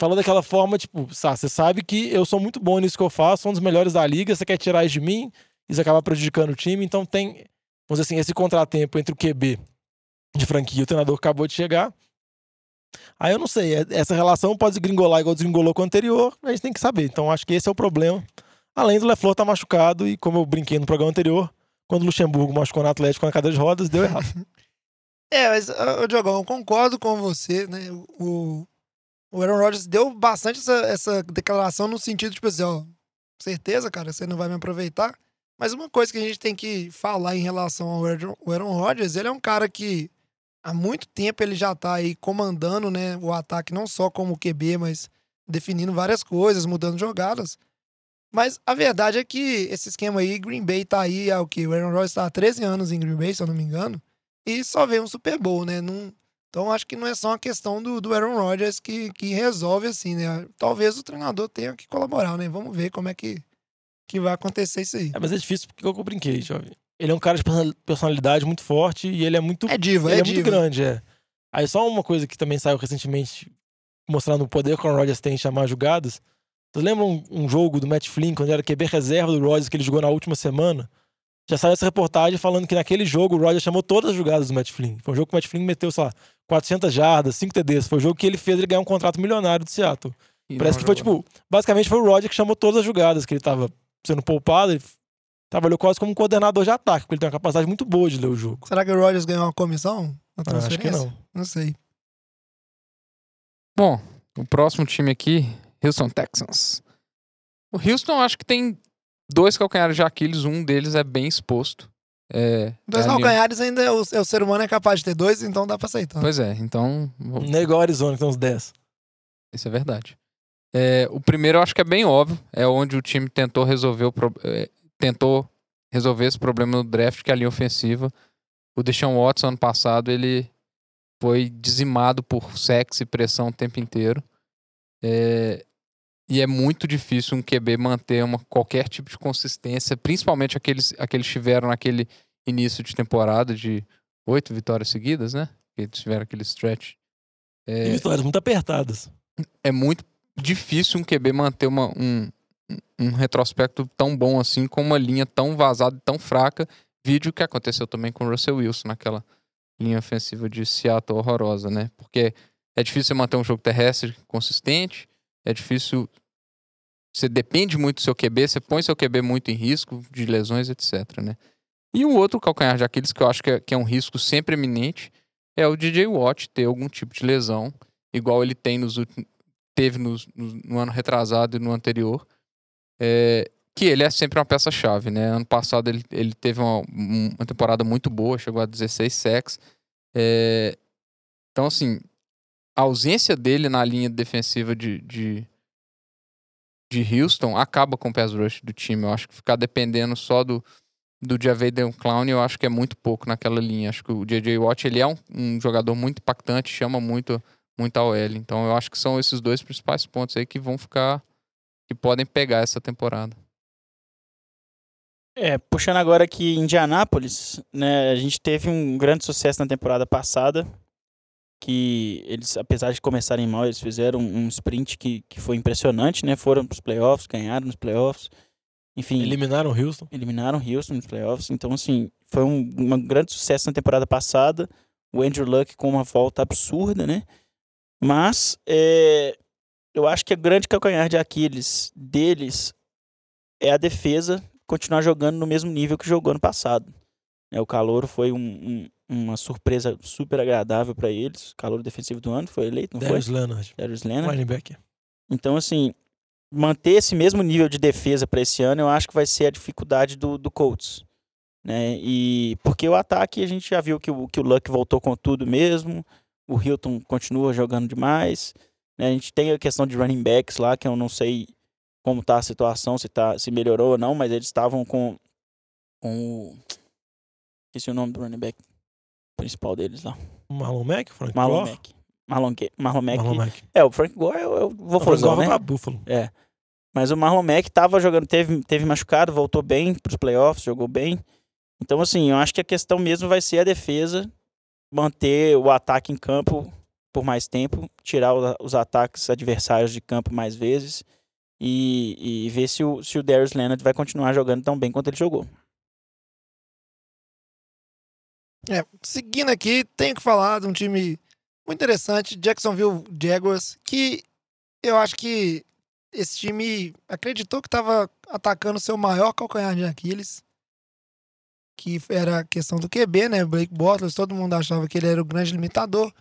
falou daquela forma, tipo, "Sá, você sabe que eu sou muito bom nisso que eu faço, sou um dos melhores da liga, você quer tirar isso de mim, isso acaba prejudicando o time, então tem, vamos dizer assim, esse contratempo entre o QB de franquia e o treinador acabou de chegar. Aí eu não sei, é- essa relação pode desgringolar igual desgringolou com o anterior, a gente tem que saber. Então acho que esse é o problema. Além do LeFleur estar machucado, e como eu brinquei no programa anterior, quando o Luxemburgo machucou no Atlético na cadeira de rodas, deu errado. (laughs) É, mas, ô, Diogão, eu concordo com você, né? O, o Aaron Rodgers deu bastante essa, essa declaração no sentido, tipo assim, ó, certeza, cara, você não vai me aproveitar. Mas uma coisa que a gente tem que falar em relação ao Aaron Rodgers, ele é um cara que há muito tempo ele já tá aí comandando, né, o ataque não só como QB, mas definindo várias coisas, mudando jogadas. Mas a verdade é que esse esquema aí, Green Bay tá aí, o que? O Aaron Rodgers tá há 13 anos em Green Bay, se eu não me engano e só veio um Super Bowl, né? Não, então acho que não é só uma questão do, do Aaron Rodgers que, que resolve assim, né? Talvez o treinador tenha que colaborar, né? Vamos ver como é que, que vai acontecer isso aí. É, mas é difícil porque eu brinquei, jovem. Ele é um cara de person- personalidade muito forte e ele é muito, É diva, ele é, é muito diva. grande, é. Aí só uma coisa que também saiu recentemente, mostrando o poder que o Rodgers tem em chamar jogadas. Vocês lembram um, um jogo do Matt Flynn, quando ele era QB reserva do Rodgers, que ele jogou na última semana? Já saiu essa reportagem falando que naquele jogo o Rodgers chamou todas as jogadas do Matt Flynn. Foi um jogo que o Matt Flynn meteu, sei lá, 400 jardas, 5 TDs. Foi o jogo que ele fez ele ganhar um contrato milionário do Seattle. E Parece que foi, jogou. tipo, basicamente foi o Roger que chamou todas as jogadas, que ele tava sendo poupado, ele trabalhou quase como um coordenador de ataque, porque ele tem uma capacidade muito boa de ler o jogo. Será que o Rodgers ganhou uma comissão na Ah, acho que transferência? não. Não sei. Bom, o próximo time aqui, Houston Texans. O Houston acho que tem dois calcanhares de Aquiles, um deles é bem exposto. É, Dois é a linha- calcanhares ainda é o, é o ser humano é capaz de ter dois, então dá pra aceitar. Pois é, então vou- é a Arizona, que tem uns 10. Isso é verdade. É, o primeiro eu acho que é bem óbvio, é onde o time tentou resolver o pro- é, tentou resolver esse problema no draft, que é a linha ofensiva. O Deshaun Watson ano passado ele foi dizimado por sexo e pressão o tempo inteiro. É, e é muito difícil um QB manter uma, qualquer tipo de consistência, principalmente aqueles, aqueles que tiveram naquele início de temporada de oito vitórias seguidas, né? Que tiveram aquele stretch. É, E vitórias muito apertadas. é muito difícil um QB manter uma, um, um retrospecto tão bom assim, com uma linha tão vazada e tão fraca. Vídeo que aconteceu também com o Russell Wilson, naquela linha ofensiva de Seattle horrorosa, né? Porque é difícil manter um jogo terrestre consistente, é difícil. Você depende muito do seu QB, você põe seu QB muito em risco de lesões, etc, né? E o outro calcanhar de Aquiles que eu acho que é, que é um risco sempre eminente é o DJ Watt ter algum tipo de lesão, igual ele tem nos teve nos- no, no ano retrasado e no anterior, é, que ele é sempre uma peça-chave, né? Ano passado ele, ele teve uma, um- uma temporada muito boa, chegou a 16 sacks. É, então, assim, a ausência dele na linha defensiva de, de, de Houston acaba com o pass rush do time. Eu acho que ficar dependendo só do, do Javaden Clown, eu acho que é muito pouco naquela linha. Acho que o J.J. Watt, ele é um, um jogador muito impactante, chama muito, muito a OL. Então, eu acho que são esses dois principais pontos aí que vão ficar, que podem pegar essa temporada. É, puxando agora aqui Indianápolis, né, a gente teve um grande sucesso na temporada passada, que eles, apesar de começarem mal, eles fizeram um sprint que, que foi impressionante, né, foram pros playoffs, ganharam nos playoffs, enfim, Eliminaram o Houston. eliminaram Houston nos playoffs, então assim, foi um, um grande sucesso na temporada passada, o Andrew Luck com uma volta absurda, né, mas é, eu acho que a grande calcanhar de Aquiles deles é a defesa continuar jogando no mesmo nível que jogou ano passado. É, o Calouro foi um- um- uma surpresa super agradável para eles. O Calouro defensivo do ano foi eleito, não Darius foi? Leonard. Darius Leonard. Linebacker. Então, assim, manter esse mesmo nível de defesa para esse ano, eu acho que vai ser a dificuldade do, do Colts. Né? E porque o ataque a gente já viu que o, que o Luck voltou com tudo mesmo. O Hilton continua jogando demais. Né? A gente tem a questão de running backs lá, que eu não sei como tá a situação, se, tá, se melhorou ou não, mas eles estavam com, com o. Esqueci o nome do running back principal deles lá. Marlon Mack, Frank Marlon. Mack. Marlon, Marlon Mack. Marlon Mack. É, o Frank Gore eu, eu vou Não, Frank fazer, Gore né? vai pra Buffalo. É. Mas o Marlon Mack tava jogando, teve, teve machucado, voltou bem pros playoffs, jogou bem. Então, assim, eu acho que a questão mesmo vai ser a defesa, manter o ataque em campo por mais tempo, tirar os ataques adversários de campo mais vezes e, e ver se o, se o Darius Leonard vai continuar jogando tão bem quanto ele jogou. É, seguindo aqui, tenho que falar de um time muito interessante, Jacksonville Jaguars, que eu acho que esse time acreditou que estava atacando seu maior calcanhar de Aquiles, que era a questão do QB, né? Blake Bortles, todo mundo achava que ele era o grande limitador.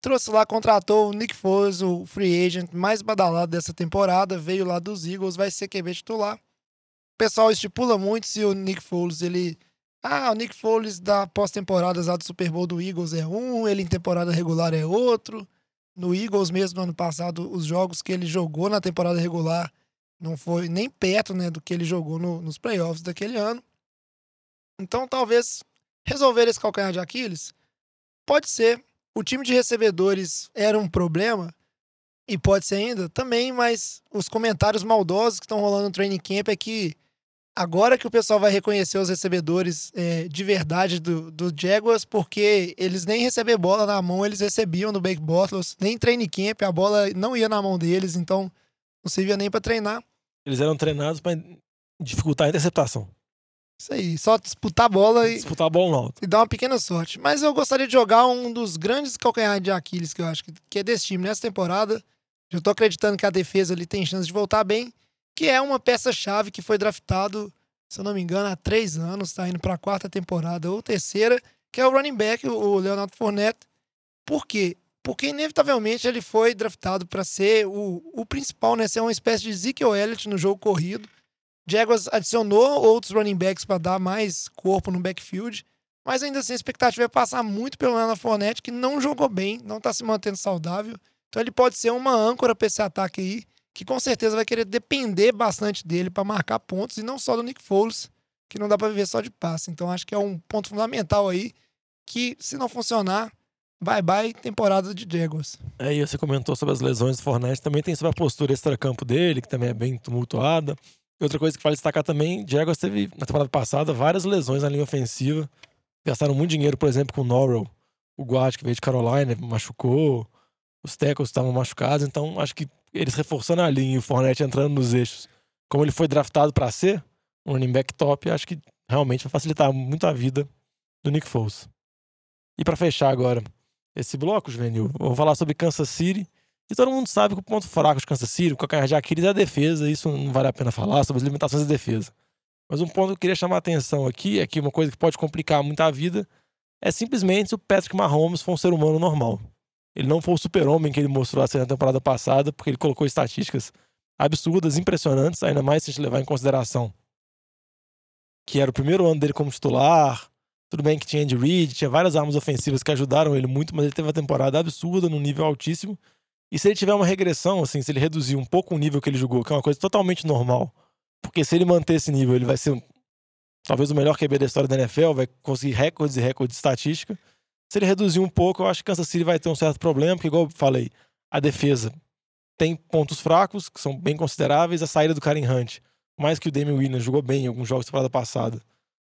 Trouxe lá, contratou o Nick Foles, o free agent mais badalado dessa temporada, veio lá dos Eagles, vai ser QB titular. O pessoal estipula muito se o Nick Foles ele ah, o Nick Foles da pós-temporada lá do Super Bowl do Eagles é um, ele em temporada regular é outro. No Eagles mesmo, no ano passado, os jogos que ele jogou na temporada regular não foi nem perto né, do que ele jogou no- nos playoffs daquele ano. Então, talvez resolver esse calcanhar de Aquiles pode ser. O time de recebedores era um problema, e pode ser ainda também, mas os comentários maldosos que estão rolando no training camp é que agora que o pessoal vai reconhecer os recebedores é, de verdade do, do Jaguars, porque eles nem receber bola na mão, eles recebiam no Blake Bortles, nem em training camp, a bola não ia na mão deles, então não servia nem para treinar. Eles eram treinados pra dificultar a interceptação. Isso aí, só disputar a bola e, Disputar a bola alto. e dar uma pequena sorte. Mas eu gostaria de jogar um dos grandes calcanhares de Aquiles que eu acho que, é desse time nessa temporada, Já tô acreditando que a defesa ali tem chance de voltar bem, que é uma peça-chave que foi draftado, se eu não me engano, há três anos, tá indo pra quarta temporada ou terceira, que é o running back, o Leonardo Fournette. Por quê? Porque, inevitavelmente, ele foi draftado para ser o, o principal, né? Ser uma espécie de Ezekiel Elliott no jogo corrido. Jaguars adicionou outros running backs para dar mais corpo no backfield. Mas ainda assim, a expectativa é passar muito pelo Leonardo Fournette, que não jogou bem, não está se mantendo saudável. Então ele pode ser uma âncora para esse ataque aí, que com certeza vai querer depender bastante dele para marcar pontos, e não só do Nick Foles, que não dá para viver só de passe. Então acho que é um ponto fundamental aí, que se não funcionar, bye bye temporada de Jaguars. É, e você comentou sobre as lesões do Fornette, também tem sobre a postura extra-campo dele, que também é bem tumultuada. Outra coisa que vale destacar também, Jaguars teve na temporada passada várias lesões na linha ofensiva. Gastaram muito dinheiro, por exemplo, com o Norrell, o guard que veio de Carolina, machucou, os tackles estavam machucados, então acho que eles reforçando a linha e o Fournette entrando nos eixos, como ele foi draftado para ser um running back top, acho que realmente vai facilitar muito a vida do Nick Foles. E para fechar agora esse bloco, Juvenil, vou falar sobre Kansas City. E todo mundo sabe que o ponto fraco de Kansas City, o calcanhar de Aquiles é a defesa, isso não vale a pena falar sobre as limitações da defesa. Mas um ponto que eu queria chamar a atenção aqui é que uma coisa que pode complicar muito a vida é simplesmente se o Patrick Mahomes for um ser humano normal. Ele não foi o super-homem que ele mostrou a ser na temporada passada, porque ele colocou estatísticas absurdas, impressionantes, ainda mais se a gente levar em consideração que era o primeiro ano dele como titular. Tudo bem que tinha Andy Reid, tinha várias armas ofensivas que ajudaram ele muito, mas ele teve uma temporada absurda, num nível altíssimo. E se ele tiver uma regressão, assim, se ele reduzir um pouco o nível que ele jogou, que é uma coisa totalmente normal, porque se ele manter esse nível, ele vai ser talvez o melhor QB da história da NFL, vai conseguir recordes e recordes de estatística. Se ele reduzir um pouco, eu acho que Kansas City vai ter um certo problema, porque, igual eu falei, a defesa tem pontos fracos, que são bem consideráveis. A saída do Karen Hunt, mais que o Damian Williams jogou bem em alguns jogos da temporada passada,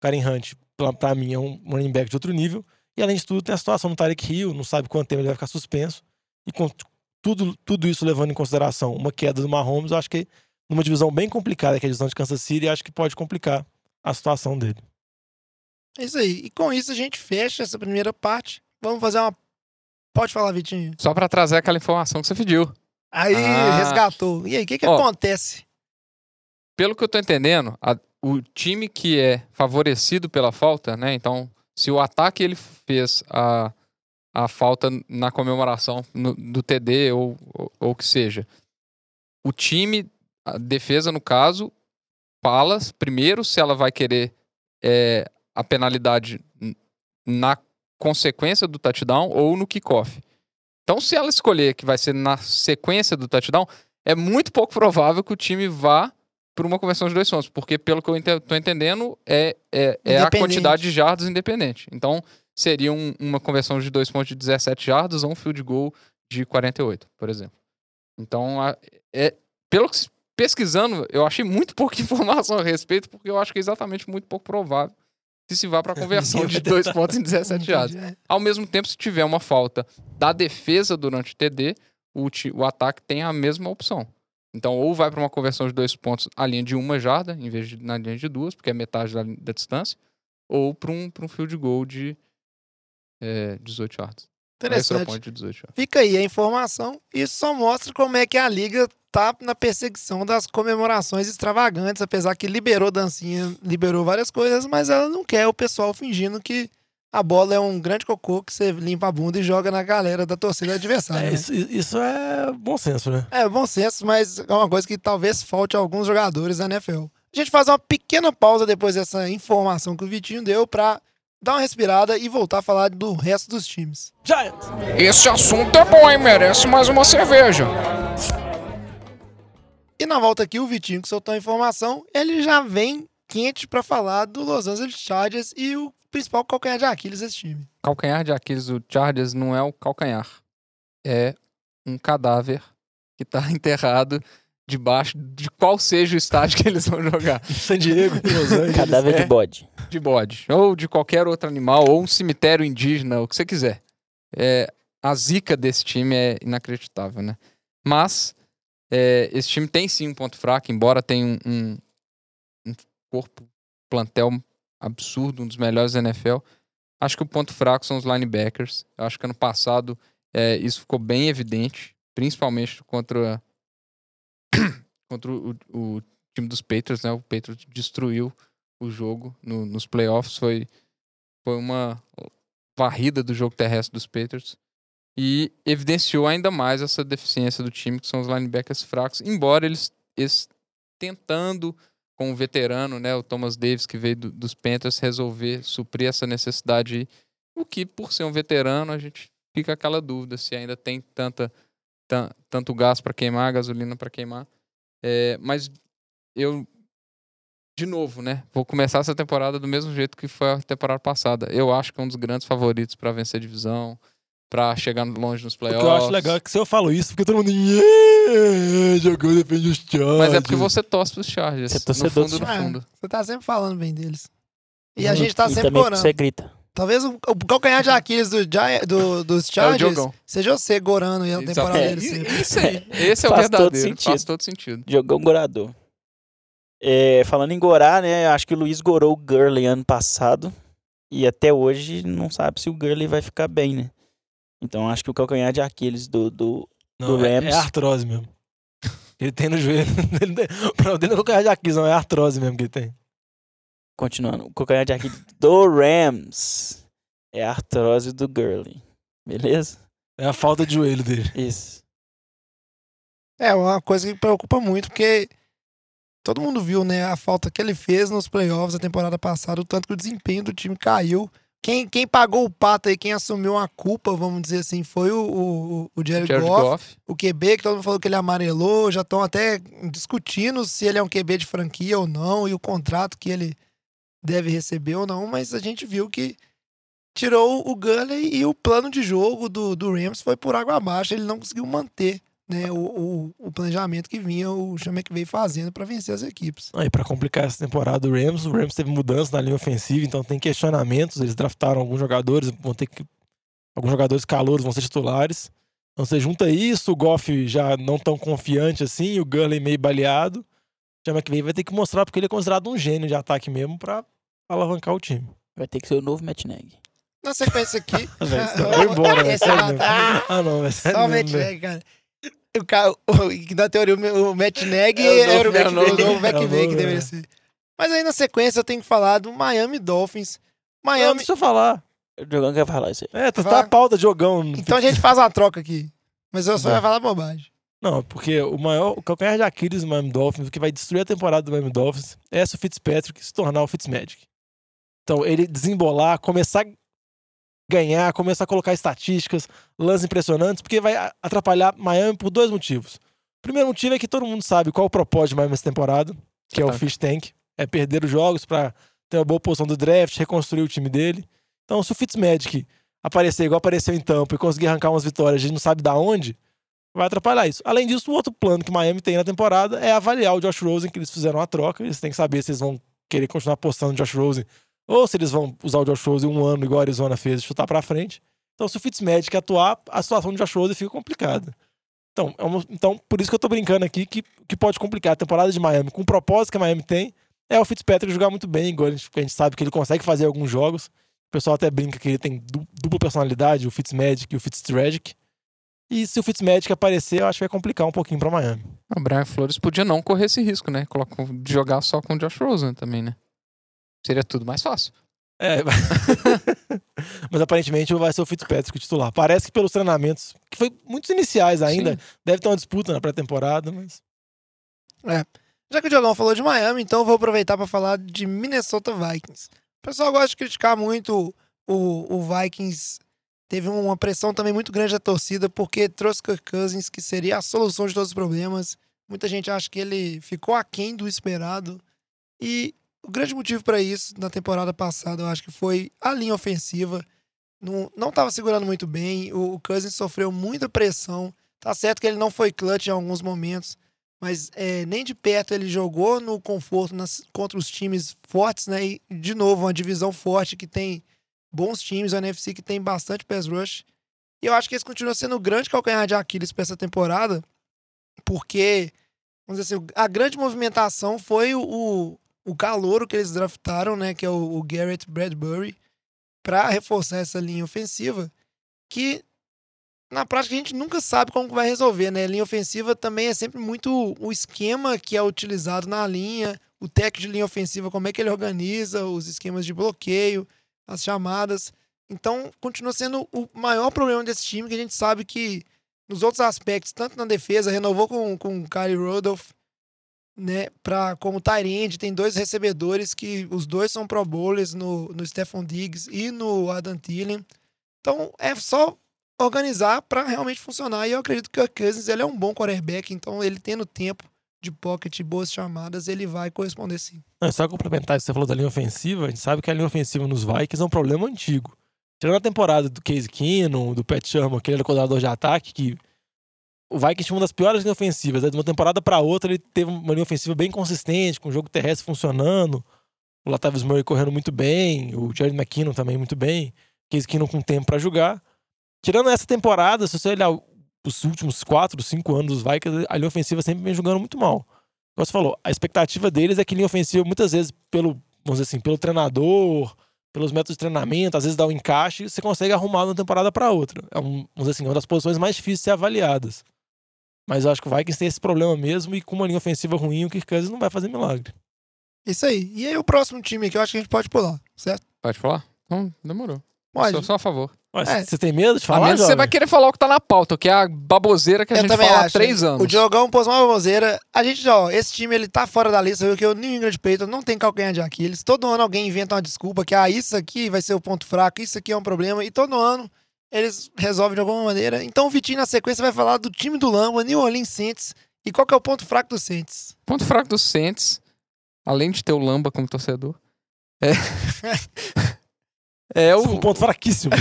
Karen Hunt, pra, pra mim, é um running back de outro nível. E além de tudo, tem a situação do Tarek Hill, não sabe quanto tempo ele vai ficar suspenso. E tudo, tudo isso levando em consideração uma queda do Mahomes, eu acho que numa divisão bem complicada, que é a divisão de Kansas City, acho que pode complicar a situação dele. É isso aí. E com isso a gente fecha essa primeira parte. Vamos fazer uma. Pode falar, Vitinho. Só pra trazer aquela informação que você pediu. Aí, Ah. resgatou. E aí, o que, que Ó. acontece? Pelo que eu tô entendendo, a- o time que é favorecido pela falta, né? Então, se o ataque ele fez a, a falta na comemoração no- do TD ou o que seja, o time, a defesa no caso, fala primeiro se ela vai querer é, a penalidade na consequência do touchdown ou no kickoff. Então, se ela escolher que vai ser na sequência do touchdown, é muito pouco provável que o time vá por uma conversão de dois pontos, porque pelo que eu tô entendendo, é, é, é a quantidade de jardas independente. Então, seria um- uma conversão de dois pontos de 17 jardas ou um field goal de 48, por exemplo. Então, a- é, pelo que pesquisando, eu achei muito pouca (laughs) informação a respeito, porque eu acho que é exatamente muito pouco provável que se vá para a (laughs) conversão de dois pontos em 17 jardas. É. Ao mesmo tempo, se tiver uma falta da defesa durante o TD, o, o ataque tem a mesma opção. Então, ou vai para uma conversão de dois pontos à linha de uma jarda, em vez de na linha de duas, porque é metade da, da distância, ou para um, pra um field goal de é, 18 yardas. Um extra Interessante. point de 18 yardas. Fica aí a informação. Isso só mostra como é que a liga tá na perseguição das comemorações extravagantes, apesar que liberou dancinha, liberou várias coisas, mas ela não quer o pessoal fingindo que a bola é um grande cocô que você limpa a bunda e joga na galera da torcida adversária. É, né? isso, isso é bom senso, né? É bom senso, mas é uma coisa que talvez falte a alguns jogadores da NFL. A gente faz uma pequena pausa depois dessa informação que o Vitinho deu pra dar uma respirada e voltar a falar do resto dos times. Giants! Esse assunto é bom, hein? Merece mais uma cerveja. E na volta aqui, o Vitinho que soltou a informação, ele já vem quente pra falar do Los Angeles Chargers e o principal calcanhar de Aquiles desse time. Calcanhar de Aquiles do Chargers não é o calcanhar. É um cadáver que tá (laughs) enterrado debaixo de qual seja o estádio que eles vão jogar. (laughs) San Diego, Los (laughs) Angeles. Cadáver É. de bode. De bode. Ou de qualquer outro animal, ou um cemitério indígena, o que você quiser. É, a zica desse time é inacreditável, né? Mas é, esse time tem sim um ponto fraco, embora tenha um, um, um corpo, plantel absurdo, um dos melhores da NFL. Acho que o ponto fraco são os linebackers. Eu acho que ano passado é, isso ficou bem evidente. principalmente contra, (coughs) contra o, o time dos Patriots, né? O Patriots destruiu o jogo no- nos playoffs. Foi, foi uma varrida do jogo terrestre dos Patriots. E evidenciou ainda mais essa deficiência do time, que são os linebackers fracos. Embora eles, eles tentando, com o veterano, né? O Thomas Davis, que veio do- dos Panthers, resolver suprir essa necessidade. O que, por ser um veterano, a gente fica aquela dúvida se ainda tem tanta, tan- tanto gás para queimar, gasolina para queimar. É, mas eu, de novo, né? Vou começar essa temporada do mesmo jeito que foi a temporada passada. Eu acho que é um dos grandes favoritos para vencer a divisão, para chegar longe nos O playoffs. que eu acho legal é que se eu falo isso, porque todo mundo. "Yeah, jogou, defende os Chargers. Mas é porque você torce pros Chargers. Você é no torcedor fundo, no É, fundo. você tá sempre falando bem deles. E a gente tá E sempre gorando. Você grita. Talvez o, o calcanhar de Aquiles do, do- dos É o Chargers Diogão. seja você gorando e a temporada É, dele sempre. Isso aí. (laughs) Esse é o Faz todo verdadeiro. sentido. Faz todo sentido. Jogão gorador. É, falando em gorar, né? Acho que o Luiz gorou o Gurley ano passado. E até hoje não sabe se o Gurley vai ficar bem, né? Então acho que o calcanhar de Aquiles do, do Não, do é, Rams. é artrose mesmo. (laughs) Ele tem no joelho. (laughs) Ele tem, o problema dele não é qualquer de Aquiles, não. É artrose mesmo que ele tem. Continuando, o calcanhar de Aquiles do Rams é a artrose do Gurley. Beleza? É a falta de joelho dele. Isso. É uma coisa que preocupa muito, porque todo mundo viu, né, a falta que ele fez nos playoffs da temporada passada, o tanto que o desempenho do time caiu. Quem, quem pagou o pato aí, quem assumiu a culpa, vamos dizer assim, foi o, o, o Jared, Jared Goff, Goff. o QB, que todo mundo falou que ele amarelou, já estão até discutindo se ele é um QB de franquia ou não, e o contrato que ele deve receber ou não, mas a gente viu que tirou o Gurley e o plano de jogo do, do Rams foi por água abaixo, ele não conseguiu manter né, o, o, o planejamento que vinha o Chama que veio fazendo para vencer as equipes. Aí, pra complicar essa temporada do Rams, o Rams teve mudança na linha ofensiva, então tem questionamentos. Eles draftaram alguns jogadores, vão ter que. Alguns jogadores calouros vão ser titulares. Então você junta isso, o Goff já não tão confiante assim, o Gurley meio baleado. Chama que vai ter que mostrar porque ele é considerado um gênio de ataque mesmo pra alavancar o time. Vai ter que ser o novo Matt Nagy. Na sequência aqui. Vai embora, velho. Esse sério é mesmo. ah, não, é sério Só o Matt. Nagy, cara. O cara, o, na teoria, o, o Matt Nagy É o novo- era o novo- é McVay que deveria ser. Mas aí na sequência eu tenho que falar do Miami Dolphins. Não, Miami. deixa eu falar. O Jogão quer falar isso aí. É, tu Vai. tá a pauta de jogão. Então a gente faz uma troca aqui. Mas eu só Vai. ia falar bobagem. Não, porque o maior, o calcanhar de Aquiles do Miami Dolphins, o que vai destruir a temporada do Miami Dolphins, é se o Fitzpatrick se tornar o Fitzmagic. Então, ele desembolar, começar a ganhar, começar a colocar estatísticas, lances impressionantes, porque vai atrapalhar Miami por dois motivos. O primeiro motivo é que todo mundo sabe qual o propósito de Miami nessa temporada, que é o. Fish Tank, é perder os jogos para ter uma boa posição do draft, reconstruir o time dele. Então, se o Fitzmagic aparecer igual apareceu em Tampa e conseguir arrancar umas vitórias, a gente não sabe da onde, vai atrapalhar isso. Além disso, o outro plano que Miami tem na temporada é avaliar o Josh Rosen, que eles fizeram a troca. Eles têm que saber se eles vão querer continuar apostando no Josh Rosen ou se eles vão usar o Josh Rosen um ano, igual a Arizona fez, e chutar pra frente. Então, se o Fitzmagic atuar, a situação do Josh Rosen fica complicada. Então, é uma- então, por isso que eu tô brincando aqui, que, que pode complicar a temporada de Miami, com o propósito que a Miami tem, é o Fitzpatrick jogar muito bem, igual a gente, a gente sabe que ele consegue fazer alguns jogos. O pessoal até brinca que ele tem du- dupla personalidade, o Fitzmagic e o Fitztragic. E se o Fitzmagic aparecer, eu acho que vai complicar um pouquinho pra Miami. O Brian Flores podia não correr esse risco, né? Coloca- De jogar só com o Josh Rosen também, né? Seria tudo mais fácil. É, (laughs) mas aparentemente vai ser o Fitzpatrick o titular. Parece que pelos treinamentos, que foi muitos iniciais ainda, Sim. deve ter uma disputa na pré-temporada, mas. Já que o Diogão falou de Miami, então eu vou aproveitar para falar de Minnesota Vikings. O pessoal gosta de criticar muito o, o Vikings. Teve uma pressão também muito grande da torcida, porque trouxe Kirk Cousins, que seria a solução de todos os problemas. Muita gente acha que ele ficou aquém do esperado. E o grande motivo para isso, na temporada passada, eu acho que foi a linha ofensiva. Não, não tava segurando muito bem. O, o Cousins sofreu muita pressão. Tá certo que ele não foi clutch em alguns momentos, mas é, nem de perto ele jogou no conforto nas- contra os times fortes, né? E, de novo, uma divisão forte que tem bons times, a NFC que tem bastante pass rush. E eu acho que esse continua sendo o grande calcanhar de Aquiles para essa temporada, porque, vamos dizer assim, a grande movimentação foi o, o, calouro que eles draftaram, né? Que é o, o Garrett Bradbury, para reforçar essa linha ofensiva, que na prática a gente nunca sabe como vai resolver, né? Linha ofensiva também é sempre muito o esquema que é utilizado na linha, o técnico de linha ofensiva, como é que ele organiza os esquemas de bloqueio, as chamadas. Então, continua sendo o maior problema desse time, que a gente sabe que nos outros aspectos, tanto na defesa, renovou com, com o Kyle Rodolph, né, pra, como Tyrande, tem dois recebedores que os dois são pro bowlers no, no Stephon Diggs e no Adam Thielen. Então, é só organizar para realmente funcionar. E eu acredito que o Cousins ele é um bom quarterback, então ele tendo tempo de pocket boas chamadas, ele vai corresponder sim. Não, só complementar isso que você falou da linha ofensiva, a gente sabe que a linha ofensiva nos Vikings é um problema antigo. Tirando a temporada do Case Keenum, do Pat Sherman, que ele era coordenador de ataque, que o Vikings tinha uma das piores linhas ofensivas. né? De uma temporada para outra, ele teve uma linha ofensiva bem consistente, com o jogo terrestre funcionando, o Latavius Murray correndo muito bem, o Jared McKinnon também muito bem, Case Keenum com tempo para jogar. Tirando essa temporada, se você olhar os últimos 4, 5 anos dos Vikings, a linha ofensiva sempre vem jogando muito mal. Como você falou, a expectativa deles é que linha ofensiva, muitas vezes, pelo, vamos dizer assim, pelo treinador, pelos métodos de treinamento, às vezes dá um encaixe, você consegue arrumar de uma temporada para outra. É um, vamos dizer assim, uma das posições mais difíceis de ser avaliadas. Mas eu acho que o Vikings tem esse problema mesmo e com uma linha ofensiva ruim, o Kirk Cousins não vai fazer milagre. Isso aí. E aí o próximo time que eu acho que a gente pode pular, certo? Pode falar? Então, demorou. Pode. Sou só a favor. É. Você tem medo de A falar, menos que você vai querer falar o que tá na pauta, que é a baboseira que a eu gente fala há acho. três anos. O Diogão pôs uma baboseira. A gente, ó, esse time ele tá fora da lista, porque o New England Patriots não tem calcanhar de Aquiles. Todo ano alguém inventa uma desculpa que, ah, isso aqui vai ser o ponto fraco, isso aqui é um problema. E todo ano eles resolvem de alguma maneira. Então o Vitinho, na sequência, vai falar do time do Lamba, New Orleans Saints. E qual que é o ponto fraco do Saints? Ponto fraco do Saints, além de ter o Lamba como torcedor, é. (laughs) (laughs) é Um o, ponto fraquíssimo.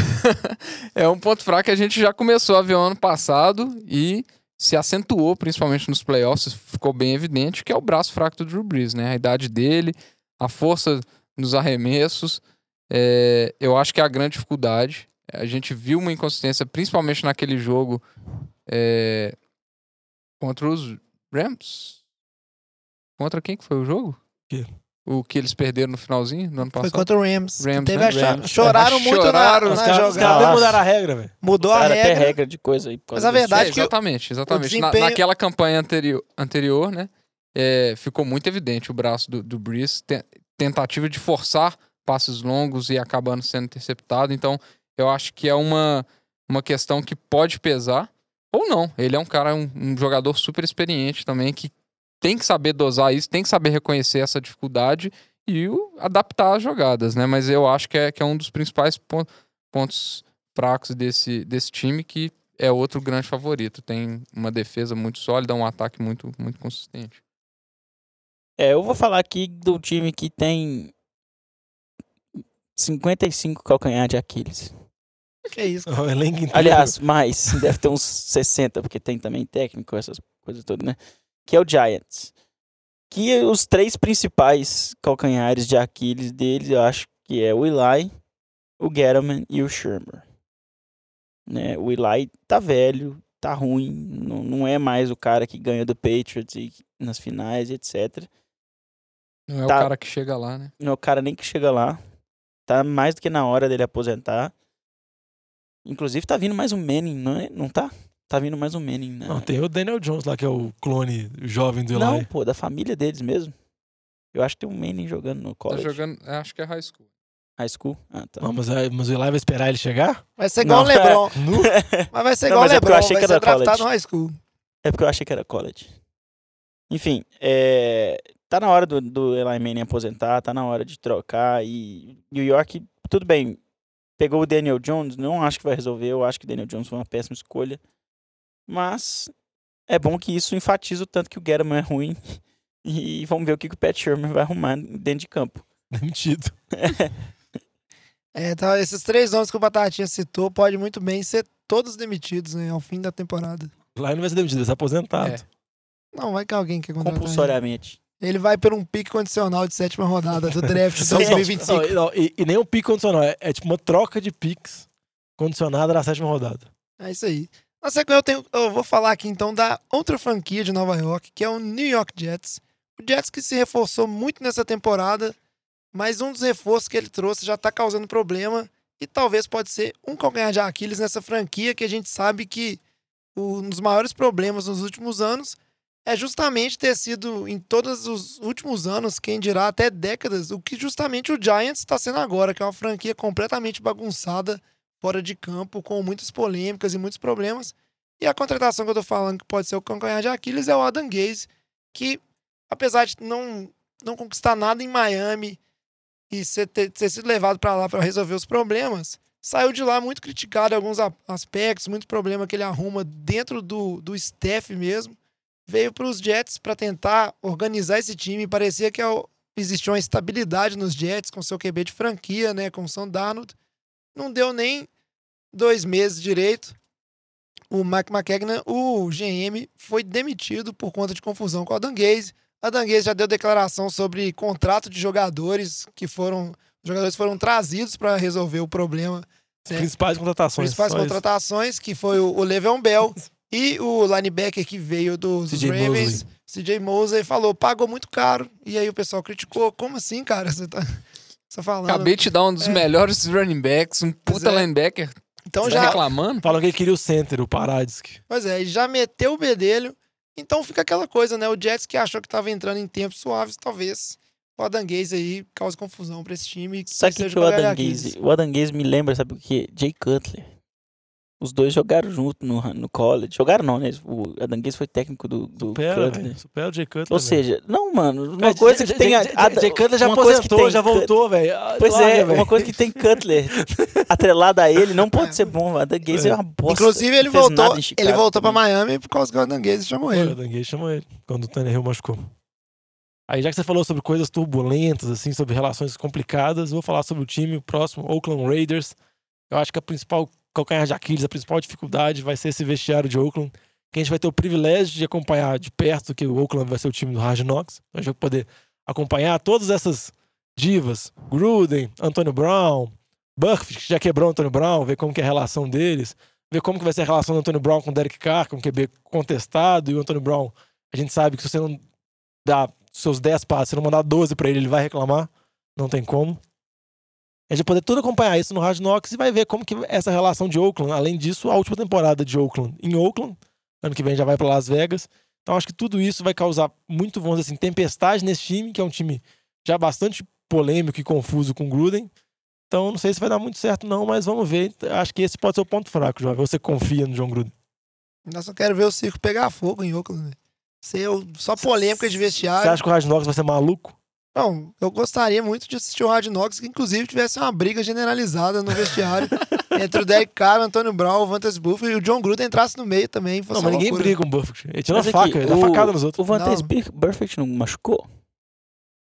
(laughs) é um ponto fraco que a gente já começou a ver ano passado e se acentuou, principalmente nos playoffs, ficou bem evidente, que é o braço fraco do Drew Brees, né? A idade dele, a força nos arremessos, é, eu acho que é a grande dificuldade. A gente viu uma inconsistência, principalmente naquele jogo é, contra os Rams. Contra quem que foi o jogo? Que? O que eles perderam no finalzinho do ano Foi passado? contra o Rams. que Rams, teve né? a. Choraram É, muito choraram, na, Os na os jogada. caras até mudaram a regra, velho. Mudou a Cara, até regra. regra de coisa aí. Mas a verdade É, que o- exatamente, exatamente. Na- desempenho- naquela campanha anterior, anterior né? é, ficou muito evidente o braço do, do Breeze, te- tentativa de forçar passes longos e acabando sendo interceptado. Então, eu acho que é uma, uma questão que pode pesar, ou não. Ele é um cara, um, um jogador super experiente também, que tem que saber dosar isso, tem que saber reconhecer essa dificuldade e o- adaptar as jogadas, né? Mas eu acho que é, que é um dos principais pon- pontos fracos desse, desse time, que é outro grande favorito. Tem uma defesa muito sólida, um ataque muito, muito consistente. É, eu vou falar aqui do time que tem 55 calcanhar de Aquiles. Que isso. (laughs) Aliás, mais, deve ter uns 60, porque tem também técnico, essas coisas todas, né? Que é o Giants. Que os três principais calcanhares de Aquiles deles, eu acho que é o Eli, o Gettleman e o Shermer. Né? O Eli tá velho, tá ruim, não, não é mais o cara que ganha do Patriots e nas finais, etc. Não é Tá. o cara que chega lá, né? Não é o cara nem que chega lá. Tá mais do que na hora dele aposentar. Inclusive tá vindo mais um Manning, não, é? não tá? Tá vindo mais um Manning, né? Não, tem o Daniel Jones lá, que é o clone jovem do Eli. Não, pô, da família deles mesmo. Eu acho que tem um Manning jogando no Tá college. jogando, é, acho que é high school. High school? Ah, tá. Não, mas, é- mas o Eli vai esperar ele chegar? Vai ser igual o LeBron. (laughs) Mas vai ser igual o mas é LeBron. eu achei vai que ser era draftado college. no high school. É porque eu achei que era college. Enfim, é, tá na hora do, do Eli Manning aposentar, tá na hora de trocar. E New York, tudo bem, pegou o Daniel Jones, não acho que vai resolver. Eu acho que o Daniel Jones foi uma péssima escolha. Mas é bom que isso enfatiza o tanto que o Gettleman é ruim. (laughs) E vamos ver o que, que o Pat Shermer vai arrumar dentro de campo. Demitido. (laughs) É, tá, esses três nomes que o Batatinha citou podem muito bem ser todos demitidos, né? Ao fim da temporada. O Eli não vai ser demitido, vai ser aposentado. É. Não, vai que alguém quer contratar. Compulsoriamente. Ele vai por um pique condicional de sétima rodada do draft de (laughs) Não, não, 2025. não, não, e, e nem um pique condicional, é, é tipo uma troca de piques condicionada na sétima rodada. É isso aí. Na sequência, eu, tenho, eu vou falar aqui então da outra franquia de Nova York, que é o New York Jets. O Jets que se reforçou muito nessa temporada, mas um dos reforços que ele trouxe já tá causando problema, e talvez pode ser um calcanhar de Aquiles nessa franquia que a gente sabe que um dos maiores problemas nos últimos anos é justamente ter sido em todos os últimos anos, quem dirá até décadas, o que justamente o Giants está sendo agora, que é uma franquia completamente bagunçada fora de campo, com muitas polêmicas e muitos problemas. E a contratação que eu tô falando que pode ser o calcanhar de Aquiles é o Adam Gaze, que apesar de não, não conquistar nada em Miami e ser, ter, ter sido levado para lá para resolver os problemas, saiu de lá muito criticado em alguns aspectos, muito problema que ele arruma dentro do, do staff mesmo. Veio para os Jets para tentar organizar esse time. Parecia que é existia uma estabilidade nos Jets com seu QB de franquia, né, com o Sam Darnold. Não deu nem dois meses direito. O Mike McKagan, o GM, foi demitido por conta de confusão com o Adam Gaze. Adam Gaze já deu declaração sobre contrato de jogadores que foram. Os jogadores foram trazidos para resolver o problema. As É. principais contratações. Principais isso. contratações, que foi o, Le'Veon Bell (laughs) e o linebacker que veio dos CJ Ravens, CJ Mosley, falou, pagou muito caro. E aí o pessoal criticou, como assim, cara? Você tá, falando... Acabei de te dar um dos É. melhores running backs, um puta é. linebacker. então Tá já, reclamando? Falam que ele queria o center, o Paradis. Pois é, já meteu o bedelho. Então fica aquela coisa, né? O Jets que achou que tava entrando em tempos suaves, talvez o Adam Gaze aí cause confusão pra esse time. Sabe o que, seja que o Adam. Gaze... O Adam Gaze me lembra, sabe o que? Jay Cutler. Os dois jogaram junto no, no college. Jogaram não, né? O Adam Gaze foi técnico do, do Supera, Cutler. velho. Supera o Jay Cutler. Ou seja, não, mano, uma É, coisa que tem... a- Jay- Cutler já aposentou, já voltou, velho. Ah, Pois é, uma coisa que tem Cutler (laughs) atrelada a ele não pode ser bom. O Adam Gaze é, uma bosta. Inclusive, ele voltou, ele voltou pra. Miami por causa que o Adam Gaze chamou ele. o Danguei chamou ele, quando o Tannehill machucou. Aí, já que você falou sobre coisas turbulentas, assim, sobre relações complicadas, eu vou falar sobre o time, o próximo, Oakland Raiders. Eu acho que a principal calcanhar de Aquiles, a principal dificuldade vai ser esse vestiário de Oakland, que a gente vai ter o privilégio de acompanhar de perto, que o Oakland vai ser o time do Hard Knocks. Então, a gente vai poder acompanhar todas essas divas, Gruden, Antônio Brown, Burfict, que já quebrou o Antônio Brown, ver como que é a relação deles, ver como que vai ser a relação do Antônio Brown com o Derek Carr, com o QB contestado, e o Antônio Brown, a gente sabe que se você não dá seus 10 passos, se não mandar 12 pra ele, ele vai reclamar, não tem como. A gente vai poder tudo acompanhar isso no Hard Knocks e vai ver como que essa relação de Oakland, além disso, a última temporada de Oakland em Oakland, ano que vem já vai pra Las Vegas. Então acho que tudo isso vai causar muito, vamos dizer assim, tempestade nesse time, que é um time já bastante polêmico e confuso com o Gruden. Então não sei se vai dar muito certo não, mas vamos ver. Acho que esse pode ser o ponto fraco, jovem. Você confia no John Gruden. Eu só quero ver o circo pegar fogo em Oakland. velho. Ser só polêmica de Você vestiário. acha que o Knocks vai ser maluco? Não, eu gostaria muito de assistir o Hard Knocks, que inclusive tivesse uma briga generalizada no vestiário (laughs) entre o Derek Carr, o Antônio Brown, o Vantas Buffer e o John Gruden entrasse no meio também. fosse Não, mas ninguém briga com o Buffett. Ele tira uma Mas aqui, faca, ele dá facada nos outros. O Vantes Não. Burfict não machucou?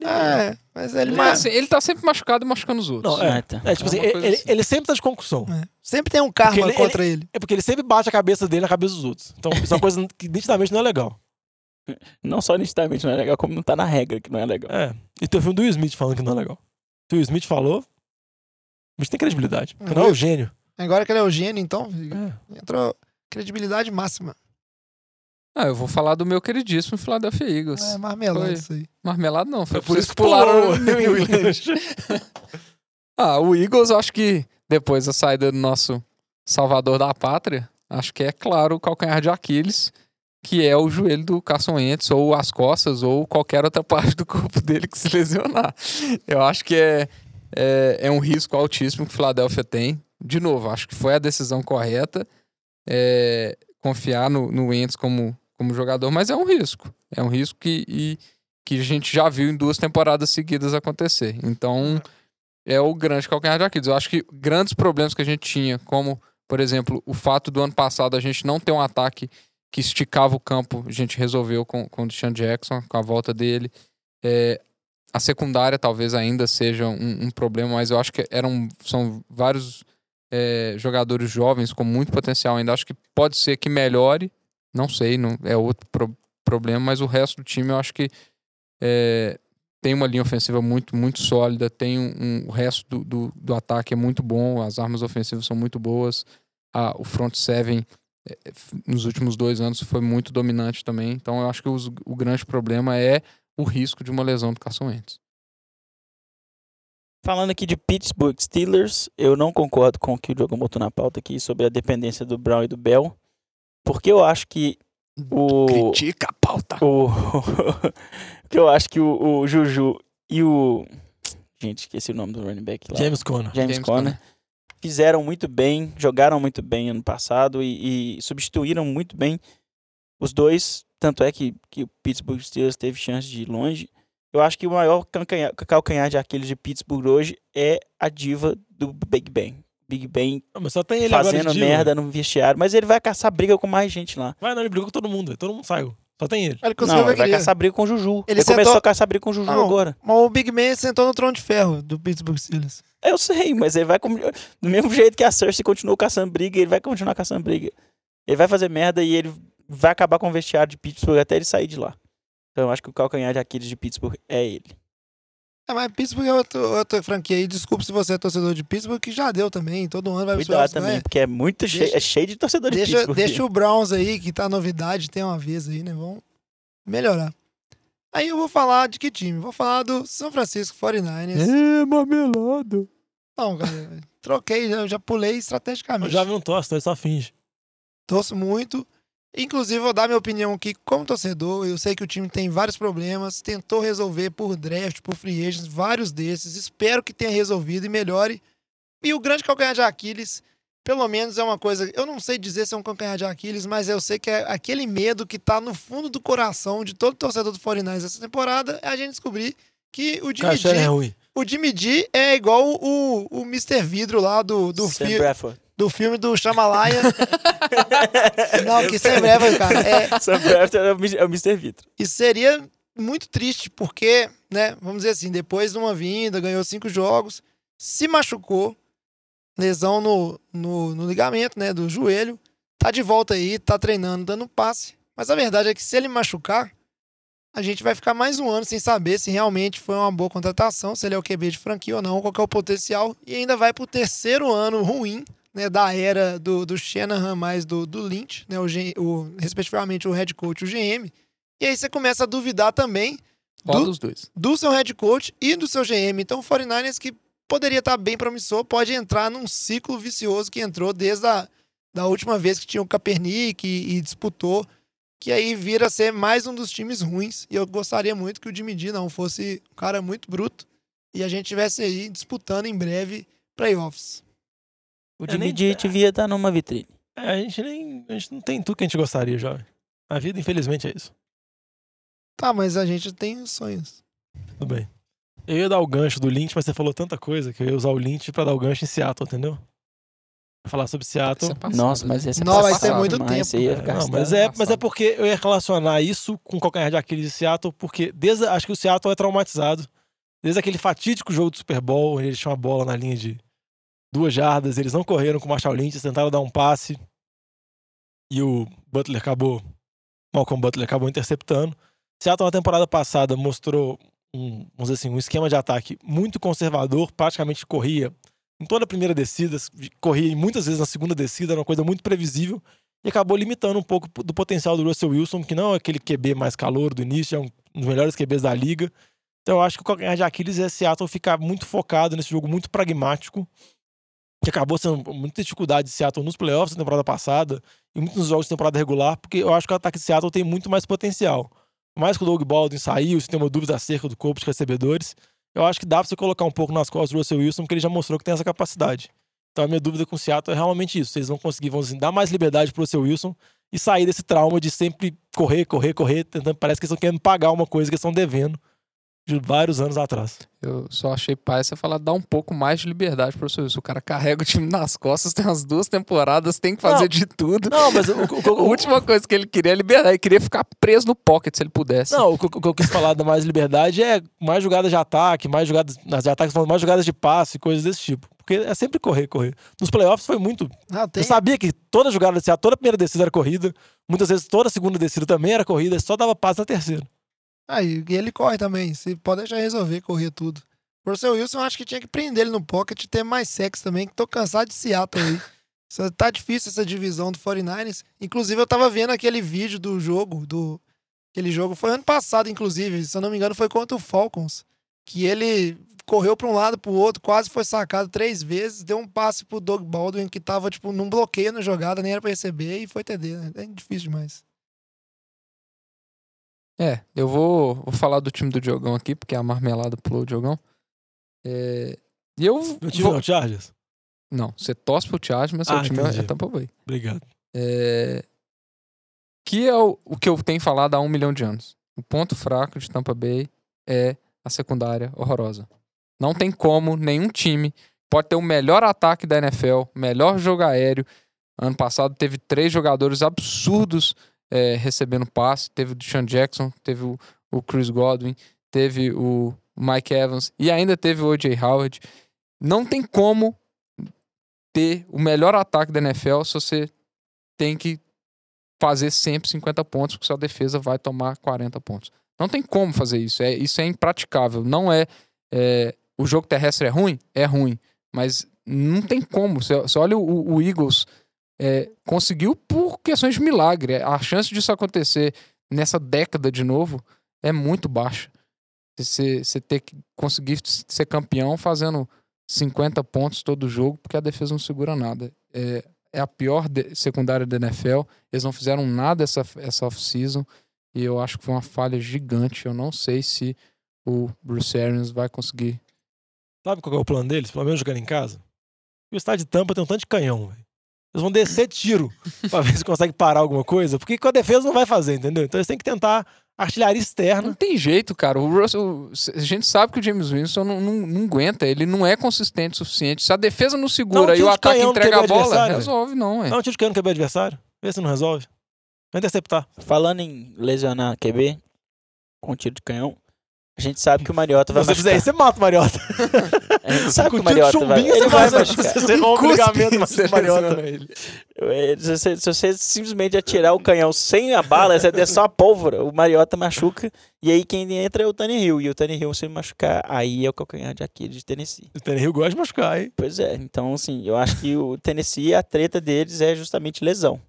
É, mas ele, Ele, mas tá, assim, ele tá sempre machucado e machucando os outros. Não, é. Ah, tá. É, tipo É assim, coisa ele, assim. ele sempre tá de concussão. sempre tem um karma ele- contra ele. É porque ele sempre bate a cabeça dele na cabeça dos outros. Então, isso é uma (laughs) coisa que nitidamente não é legal. (laughs) Não só nitidamente não é legal, como não tá na regra que não é legal. É. E tem o filme do Will Smith falando que não é legal. Se o Will Smith falou, o bicho tem credibilidade. Uhum. Não é o gênio. Agora que ele é o gênio, então, É. entrou credibilidade máxima. Ah, eu vou falar do meu queridíssimo Philadelphia Eagles. É marmelada Foi. isso aí. Marmelado não, foi Foi por isso que pularam o New England. (laughs) Ah, o Eagles, eu acho que depois da saída do nosso salvador da pátria, acho que é claro o calcanhar de Aquiles, que é o joelho do Carson Wentz, ou as costas, ou qualquer outra (laughs) parte do corpo dele que se lesionar. Eu acho que é, é, é um risco altíssimo que o Philadelphia tem. De novo, acho que foi a decisão correta é, confiar no, no Wentz como, como jogador, mas é um risco. É um risco que, e- que a gente já viu em duas temporadas seguidas acontecer. Então, é o grande calcanhar de Aquiles. Eu acho que grandes problemas que a gente tinha, como, por exemplo, o fato do ano passado a gente não ter um ataque que esticava o campo, a gente resolveu com, com o Deshaun Jackson, com a volta dele. É, a secundária talvez ainda seja um, um problema, mas eu acho que eram, são vários é, jogadores jovens com muito potencial ainda. Acho que pode ser que melhore, não sei, não, é outro pro- problema, mas o resto do time eu acho que é, tem uma linha ofensiva muito, muito sólida, tem um, um- o resto do, do, do ataque é muito bom, as armas ofensivas são muito boas, a- o front seven nos últimos dois anos foi muito dominante também, então eu acho que os- o grande problema é o risco de uma lesão do Carson Wentz. Falando aqui de Pittsburgh Steelers, eu não concordo com o que o Diogo botou na pauta aqui sobre a dependência do Brown e do Bell, porque eu acho que o Critica a pauta. o (laughs) que eu acho que o, o Juju e o gente esqueci o nome do running back lá, James Conner. James, James Conner, fizeram muito bem, jogaram muito bem ano passado e, e substituíram muito bem os dois. Tanto é que, que o Pittsburgh Steelers teve chance de ir longe. Eu acho que o maior calcanhar, calcanhar de Aquiles de Pittsburgh hoje é a diva do Big Ben. Big Ben Não, mas só tem ele agora fazendo merda no vestiário, mas ele vai caçar briga com mais gente lá. Vai, não, ele brigou com todo mundo. Todo mundo saiu. Só tem ele. Ele Não, ele vai caçar briga com o Juju. Ele Ele, começou sentou- a caçar briga com o Juju Não. agora. Mas o Big Man sentou no trono de ferro do Pittsburgh Steelers. Eu sei, mas ele vai. Do mesmo jeito que a Cersei continuou caçando briga, ele vai continuar caçando briga. Ele vai fazer merda e ele vai acabar com o vestiário de Pittsburgh até ele sair de lá. Então eu acho que o calcanhar de Aquiles de Pittsburgh é ele. É, mas Pittsburgh é outro, outra franquia aí. Desculpa se você é torcedor de Pittsburgh, que já deu também. Todo ano vai Cuidado também, é? porque é muito cheio, Deixa- é cheio de torcedor de Deixa, Pittsburgh. deixa o Browns aí, que tá novidade, tem uma vez aí, né? Vamos melhorar. Aí eu vou falar de que time? Vou falar do São Francisco 49ers. É, marmelada. Não, cara, troquei, já, já pulei estrategicamente. Jovem não torce, então ele só finge. Torço muito. Inclusive, vou dar minha opinião aqui como torcedor. Eu sei que o time tem vários problemas. Tentou resolver por draft, por free agents, vários desses. Espero que tenha resolvido e melhore. E o grande calcanhar de Aquiles, pelo menos é uma coisa. Eu não sei dizer se é um calcanhar de Aquiles, mas eu sei que é aquele medo que tá no fundo do coração de todo torcedor do 49ers essa temporada. É a gente descobrir que o Jimmy é G, ruim. O Jimmy G é igual o, o Mr. Vidro lá do, do, Sam fi- Bradford. do filme do Chamalaya. (laughs) Não, que sem breve, cara. É, (laughs) Sam Bradford é o Mi- é o Mr. Vitro. e seria muito triste, porque, né, vamos dizer assim, depois de uma vinda, ganhou cinco jogos, se machucou, lesão no, no, no ligamento, né, do joelho, tá de volta aí, tá treinando, dando passe. Mas a verdade é que se ele machucar, a gente vai ficar mais um ano sem saber se realmente foi uma boa contratação, se ele é o QB de franquia ou não, qual que é o potencial, e ainda vai pro terceiro ano ruim, né, da era do, do Shanahan mais do, do Lynch, né, o, o, respectivamente o head coach e o GM. E aí você começa a duvidar também do, dos dois? do seu head coach e do seu GM. Então o 49ers que poderia estar bem promissor pode entrar num ciclo vicioso que entrou desde a da última vez que tinha o Kaepernick e, e disputou, que aí vira ser mais um dos times ruins. E eu gostaria muito que o Jimmy G não fosse um cara muito bruto e a gente tivesse aí disputando em breve playoffs. O É, Jimmy nem- G devia estar numa vitrine. É, a gente nem. A gente não tem tudo que a gente gostaria, jovem. A vida, infelizmente, é isso. Tá, mas a gente tem os sonhos. Tudo bem. Eu ia dar o gancho do Lynch, mas você falou tanta coisa que eu ia usar o Lynch pra dar o gancho em Seattle, entendeu? Falar sobre Seattle. É passado, Nossa, né? mas esse é Não, vai passado ser muito demais, tempo. esse aí ia É, não, mas, é, mas é passado. porque eu ia relacionar isso com o calcanhar de Aquiles de Seattle, porque desde, acho que o Seattle é traumatizado. Desde aquele fatídico jogo do Super Bowl, onde eles tinham uma bola na linha de duas jardas, eles não correram com o Marshall Lynch, eles tentaram dar um passe e o Butler acabou, Malcolm Butler acabou interceptando. Seattle na temporada passada mostrou um, vamos dizer assim, um esquema de ataque muito conservador, praticamente corria em toda a primeira descida, corria muitas vezes na segunda descida, era uma coisa muito previsível e acabou limitando um pouco do potencial do Russell Wilson, que não é aquele QB mais calor do início, é um dos melhores QBs da liga. Então eu acho que o calcanhar de Aquiles é Seattle ficar muito focado nesse jogo muito pragmático, que acabou sendo muita dificuldade de Seattle nos playoffs da temporada passada e muitos nos jogos de temporada regular, porque eu acho que o ataque de Seattle tem muito mais potencial. Mais que o Doug Baldwin saiu, se tem uma dúvida acerca do corpo de recebedores, eu acho que dá pra você colocar um pouco nas costas do Russell Wilson, porque ele já mostrou que tem essa capacidade. Então a minha dúvida com o Seattle é realmente isso. Eles vão conseguir, vão assim, dar mais liberdade pro Russell Wilson e sair desse trauma de sempre correr, correr, correr, tentando, parece que eles estão querendo pagar uma coisa que eles estão devendo de vários anos atrás. Eu só achei pai você falar dar um pouco mais de liberdade pro seu Wilson. O cara carrega o time nas costas, tem umas duas temporadas, tem que fazer Não. de tudo. Não, mas o, o, (laughs) A o, última coisa que ele queria é liberdade. Ele queria ficar preso no pocket se ele pudesse. Não, o que, o que eu quis falar da mais liberdade é mais jogadas de ataque, mais jogadas nas de ataque, falando mais jogadas de passe, coisas desse tipo. Porque é sempre correr, correr. Nos playoffs foi muito. Não, tem, Eu sabia que toda jogada Seattle, toda primeira descida era corrida. Muitas vezes toda segunda descida também era corrida, só dava passe na terceira. Aí, e ele corre também. Se pode deixar resolver, correr tudo. O Russell Wilson, eu acho que tinha que prender ele no pocket e ter mais sexo também, que tô cansado de Seattle aí. (laughs) Isso tá difícil essa divisão do 49ers. Inclusive, eu tava vendo aquele vídeo do jogo, do. Aquele jogo foi ano passado, inclusive. Se eu não me engano, foi contra o Falcons. Que ele correu pra um lado, pro outro, quase foi sacado três vezes, deu um passe pro Doug Baldwin que tava, tipo, num bloqueio na jogada, nem era pra receber, e foi TD, né? É difícil demais. É, eu vou, vou falar do time do Diogão aqui, porque a marmelada pulou o Diogão. É, e eu. Meu time vou- não, Chargers? Não, você torce pro Chargers, mas seu Ah, time entendi. é Tampa Bay. Obrigado. É, que é o, o que eu tenho falado há um milhão de anos. O ponto fraco de Tampa Bay é a secundária horrorosa. Não tem como nenhum time pode ter o melhor ataque da NFL, melhor jogo aéreo. Ano passado teve três jogadores absurdos é, recebendo passe. Teve o Deshaun Jackson, teve o, o Chris Godwin, teve o Mike Evans e ainda teve o O.J. Howard. Não tem como ter o melhor ataque da NFL se você tem que fazer sempre 50 pontos, porque sua defesa vai tomar 40 pontos. Não tem como fazer isso. É, isso é impraticável. Não é, é, O jogo terrestre é ruim? É ruim. Mas não tem como. Você, você olha o, o Eagles. É, conseguiu por questões de milagre. A chance disso acontecer nessa década de novo é muito baixa. Você, ter que conseguir ser campeão fazendo 50 pontos todo jogo, porque a defesa não segura nada. É, é a pior secundária da NFL. Eles não fizeram nada essa, essa off-season. E eu acho que foi uma falha gigante. Eu não sei se o Bruce Arians vai conseguir. Sabe qual é o plano deles? Pelo menos jogando em casa? O estádio de Tampa tem um tanto de canhão, velho. Eles vão descer tiro (laughs) pra ver se consegue parar alguma coisa, porque com a defesa não vai fazer, entendeu? Então eles têm que tentar artilharia Não externa. tem jeito, cara. O Russell, a gente sabe que o James Winston não, não, não aguenta. Ele não é consistente o suficiente. Se a defesa não segura Não, e o ataque entrega a bola, resolve não, é. Dá um tiro de cano no QB adversário. Vê se não resolve. Vai interceptar. Falando em lesionar QB com tiro de canhão, a gente sabe que o Mariota vai Se você fizer isso, você mata o Mariota. (laughs) Gente sabe o Mariota vai, chumbinho, ele você vai machucar. Você rompe o ligamento do Mariota. seleciona ele. É, Se você, se você simplesmente atirar o canhão sem a bala, você der só a pólvora, o Mariota machuca. E aí quem entra é o Tony Hill. E o Tony Hill, se machucar, aí é o calcanhar de Aquiles de Tennessee. O Tannehill gosta de machucar, hein? Pois é, então assim, eu acho que o Tennessee, a treta deles é justamente lesão.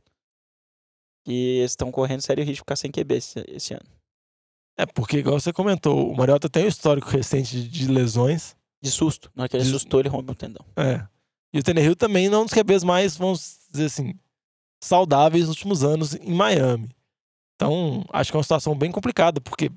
E eles estão correndo sério risco de ficar sem QB esse, esse ano. É porque, igual você comentou, o Mariota tem um histórico recente de- de lesões. De susto. Na hora que ele De- assustou, ele rompe o tendão. É. E o Tannehill também não é um dos QBs mais, vamos dizer assim, saudáveis nos últimos anos em Miami. Então, acho que é uma situação bem complicada, porque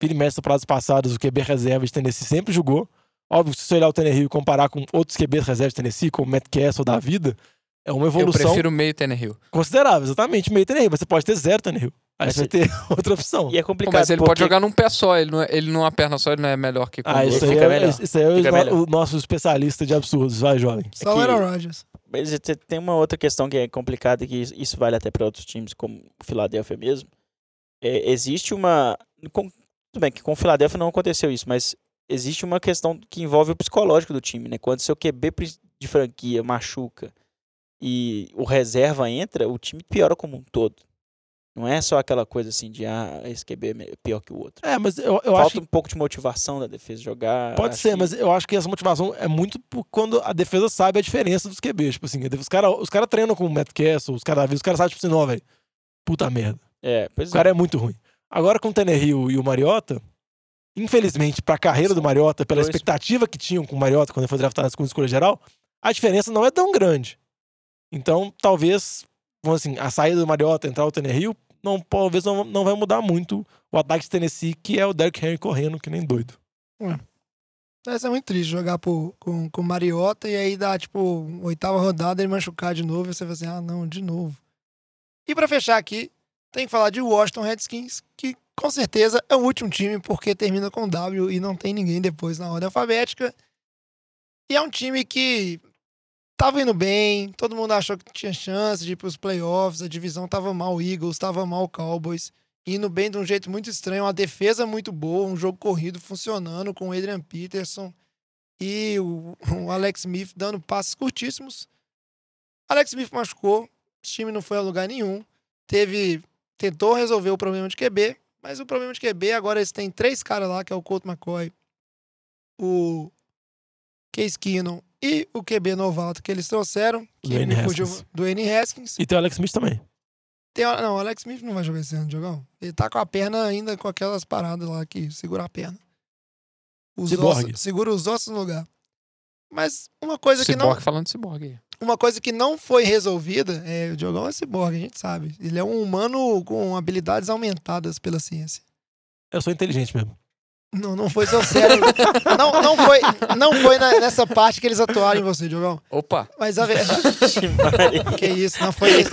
vira e mexe temporadas passadas, o QB reserva de Tennessee sempre jogou. Óbvio, se você olhar o Tannehill e comparar com outros QBs reserva de Tennessee, como o Matt Castle da vida, é uma Eu evolução prefiro meio Tannehill. considerável, exatamente, meio Tannehill. Mas você pode ter zero Tannehill. Aí você vai ter (laughs) outra opção. E é complicado. mas ele porque pode jogar num pé só. Ele, não é- ele numa perna só, ele não é melhor que com Ah, duas. isso aí, é, melhor. isso aí é melhor. o nosso especialista de absurdos, vai, jovem. Só o que- Aaron Rodgers. Mas você tem uma outra questão que é complicada, que isso- vale até para outros times, como o Philadelphia mesmo. É, existe uma. com- tudo bem que com o Philadelphia não aconteceu isso, mas existe uma questão que envolve o psicológico do time, né? Quando seu QB de franquia machuca e o reserva entra, o time piora como um todo. Não é só aquela coisa assim de, ah, esse QB é me- pior que o outro. É, mas eu, eu Falta acho que um pouco de motivação da defesa jogar. Pode ser, que- mas eu acho que essa motivação é muito quando a defesa sabe a diferença dos QBs. Tipo assim, os caras os cara treinam com o Matt Castle, os caras os cara sabem, tipo assim, não, velho, puta merda. É, pois O cara é muito ruim. Agora com o Tannehill e o Mariota, infelizmente, pra carreira do Mariota, pela dois- expectativa que tinham com o Mariota quando ele foi draftado na segunda escolha geral, a diferença não é tão grande. Então, talvez, vamos assim, a saída do Mariota, entrar o Tannehill, não, talvez não, não vai mudar muito o ataque de Tennessee, que é o Derrick Henry correndo que nem doido. Deve ser muito triste jogar com, com o Mariota e aí dá, tipo, oitava rodada ele machucar de novo e você fala assim, ah, não, de novo. E pra fechar aqui, tem que falar de Washington Redskins, que com certeza é o último time porque termina com W e não tem ninguém depois na ordem alfabética. E é um time que tava indo bem, todo mundo achou que tinha chance de ir pros playoffs, a divisão tava mal o Eagles, tava mal o Cowboys indo bem de um jeito muito estranho, uma defesa muito boa, um jogo corrido funcionando com o Adrian Peterson e o, (laughs) o Alex Smith dando passes curtíssimos. Alex Smith machucou, o time não foi a lugar nenhum, teve tentou resolver o problema de QB, mas o problema de QB agora eles têm três caras lá, que é o Colt McCoy, o Case Keenum e o QB novato que eles trouxeram, que Dwayne me fugiu do N. Haskins. E tem o Alex Smith também. Tem, não, o Alex Smith não vai jogar esse ano, jogão. Ele tá com a perna ainda com aquelas paradas lá que segura a perna. os Ciborgue. ossos, segura os ossos no lugar. Mas uma coisa que não, Ciborgue falando de ciborgue uma coisa que não foi resolvida, é, o Diogão é ciborgue, a gente sabe. Ele é um humano com habilidades aumentadas pela ciência. Eu sou inteligente mesmo. Não, não foi seu cérebro. não, não foi, não foi na- nessa parte que eles atuaram em você, Diogão. Opa! Mas a verdade. que isso, não foi isso.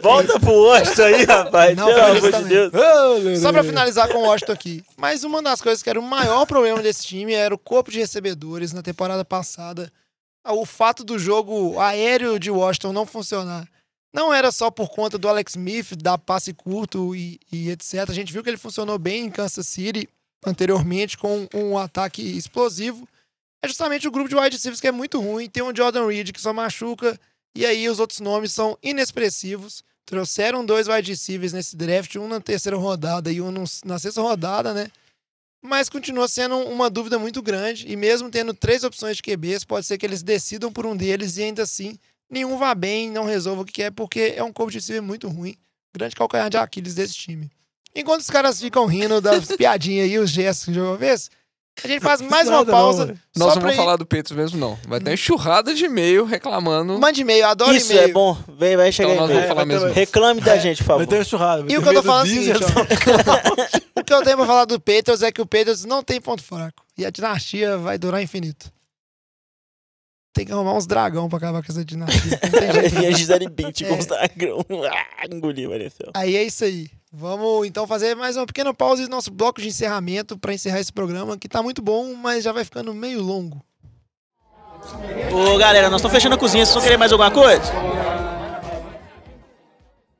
Volta pro Washington aí, rapaz. Não, Pelo foi isso amor de. Deus. Só pra finalizar com o Washington aqui. Mas uma das coisas que era o maior problema desse time era o corpo de recebedores na temporada passada. Ah, O fato do jogo aéreo de Washington não funcionar. Não era só por conta do Alex Smith, dar passe curto e, e etc. A gente viu que ele funcionou bem em Kansas City anteriormente com um ataque explosivo. É justamente o grupo de wide receivers que é muito ruim. Tem um Jordan Reed que só machuca. E aí os outros nomes são inexpressivos. Trouxeram dois wide receivers nesse draft, um na terceira rodada e um na sexta rodada, né? Mas continua sendo uma dúvida muito grande. E mesmo tendo três opções de QBs, pode ser que eles decidam por um deles e ainda assim nenhum vá bem, não resolva o que quer, porque é um corpo de receiver muito ruim. Grande calcanhar de Aquiles desse time. Enquanto os caras ficam rindo das (laughs) piadinhas e os gestos de uma vez, a gente faz mais uma não, pausa. velho. Nós não vamos ir- falar do Petros mesmo, não. Vai ter uma enxurrada de e-mail reclamando. Mande e-mail, adoro Isso e-mail. é bom. Vem, vai chegar Então falar vai ter-. Reclame da gente, por Vai favor. ter um churrasco. vai E o ter que eu tô falando é o seguinte, ó. (laughs) O que eu tenho pra falar do Patriots é que o Patriots não tem ponto fraco. E a dinastia vai durar infinito. Tem que arrumar uns dragão pra acabar com essa dinastia. Não tem Vai (laughs) jeito. vir a Gisele Bint É. com os dragão. Ah, engoliu, Maricel. Aí é isso aí. Vamos então fazer mais uma pequena pausa e nosso bloco de encerramento pra encerrar esse programa, que tá muito bom, mas já vai ficando meio longo. Ô, galera, nós estamos fechando a cozinha. Vocês vão querer mais alguma coisa?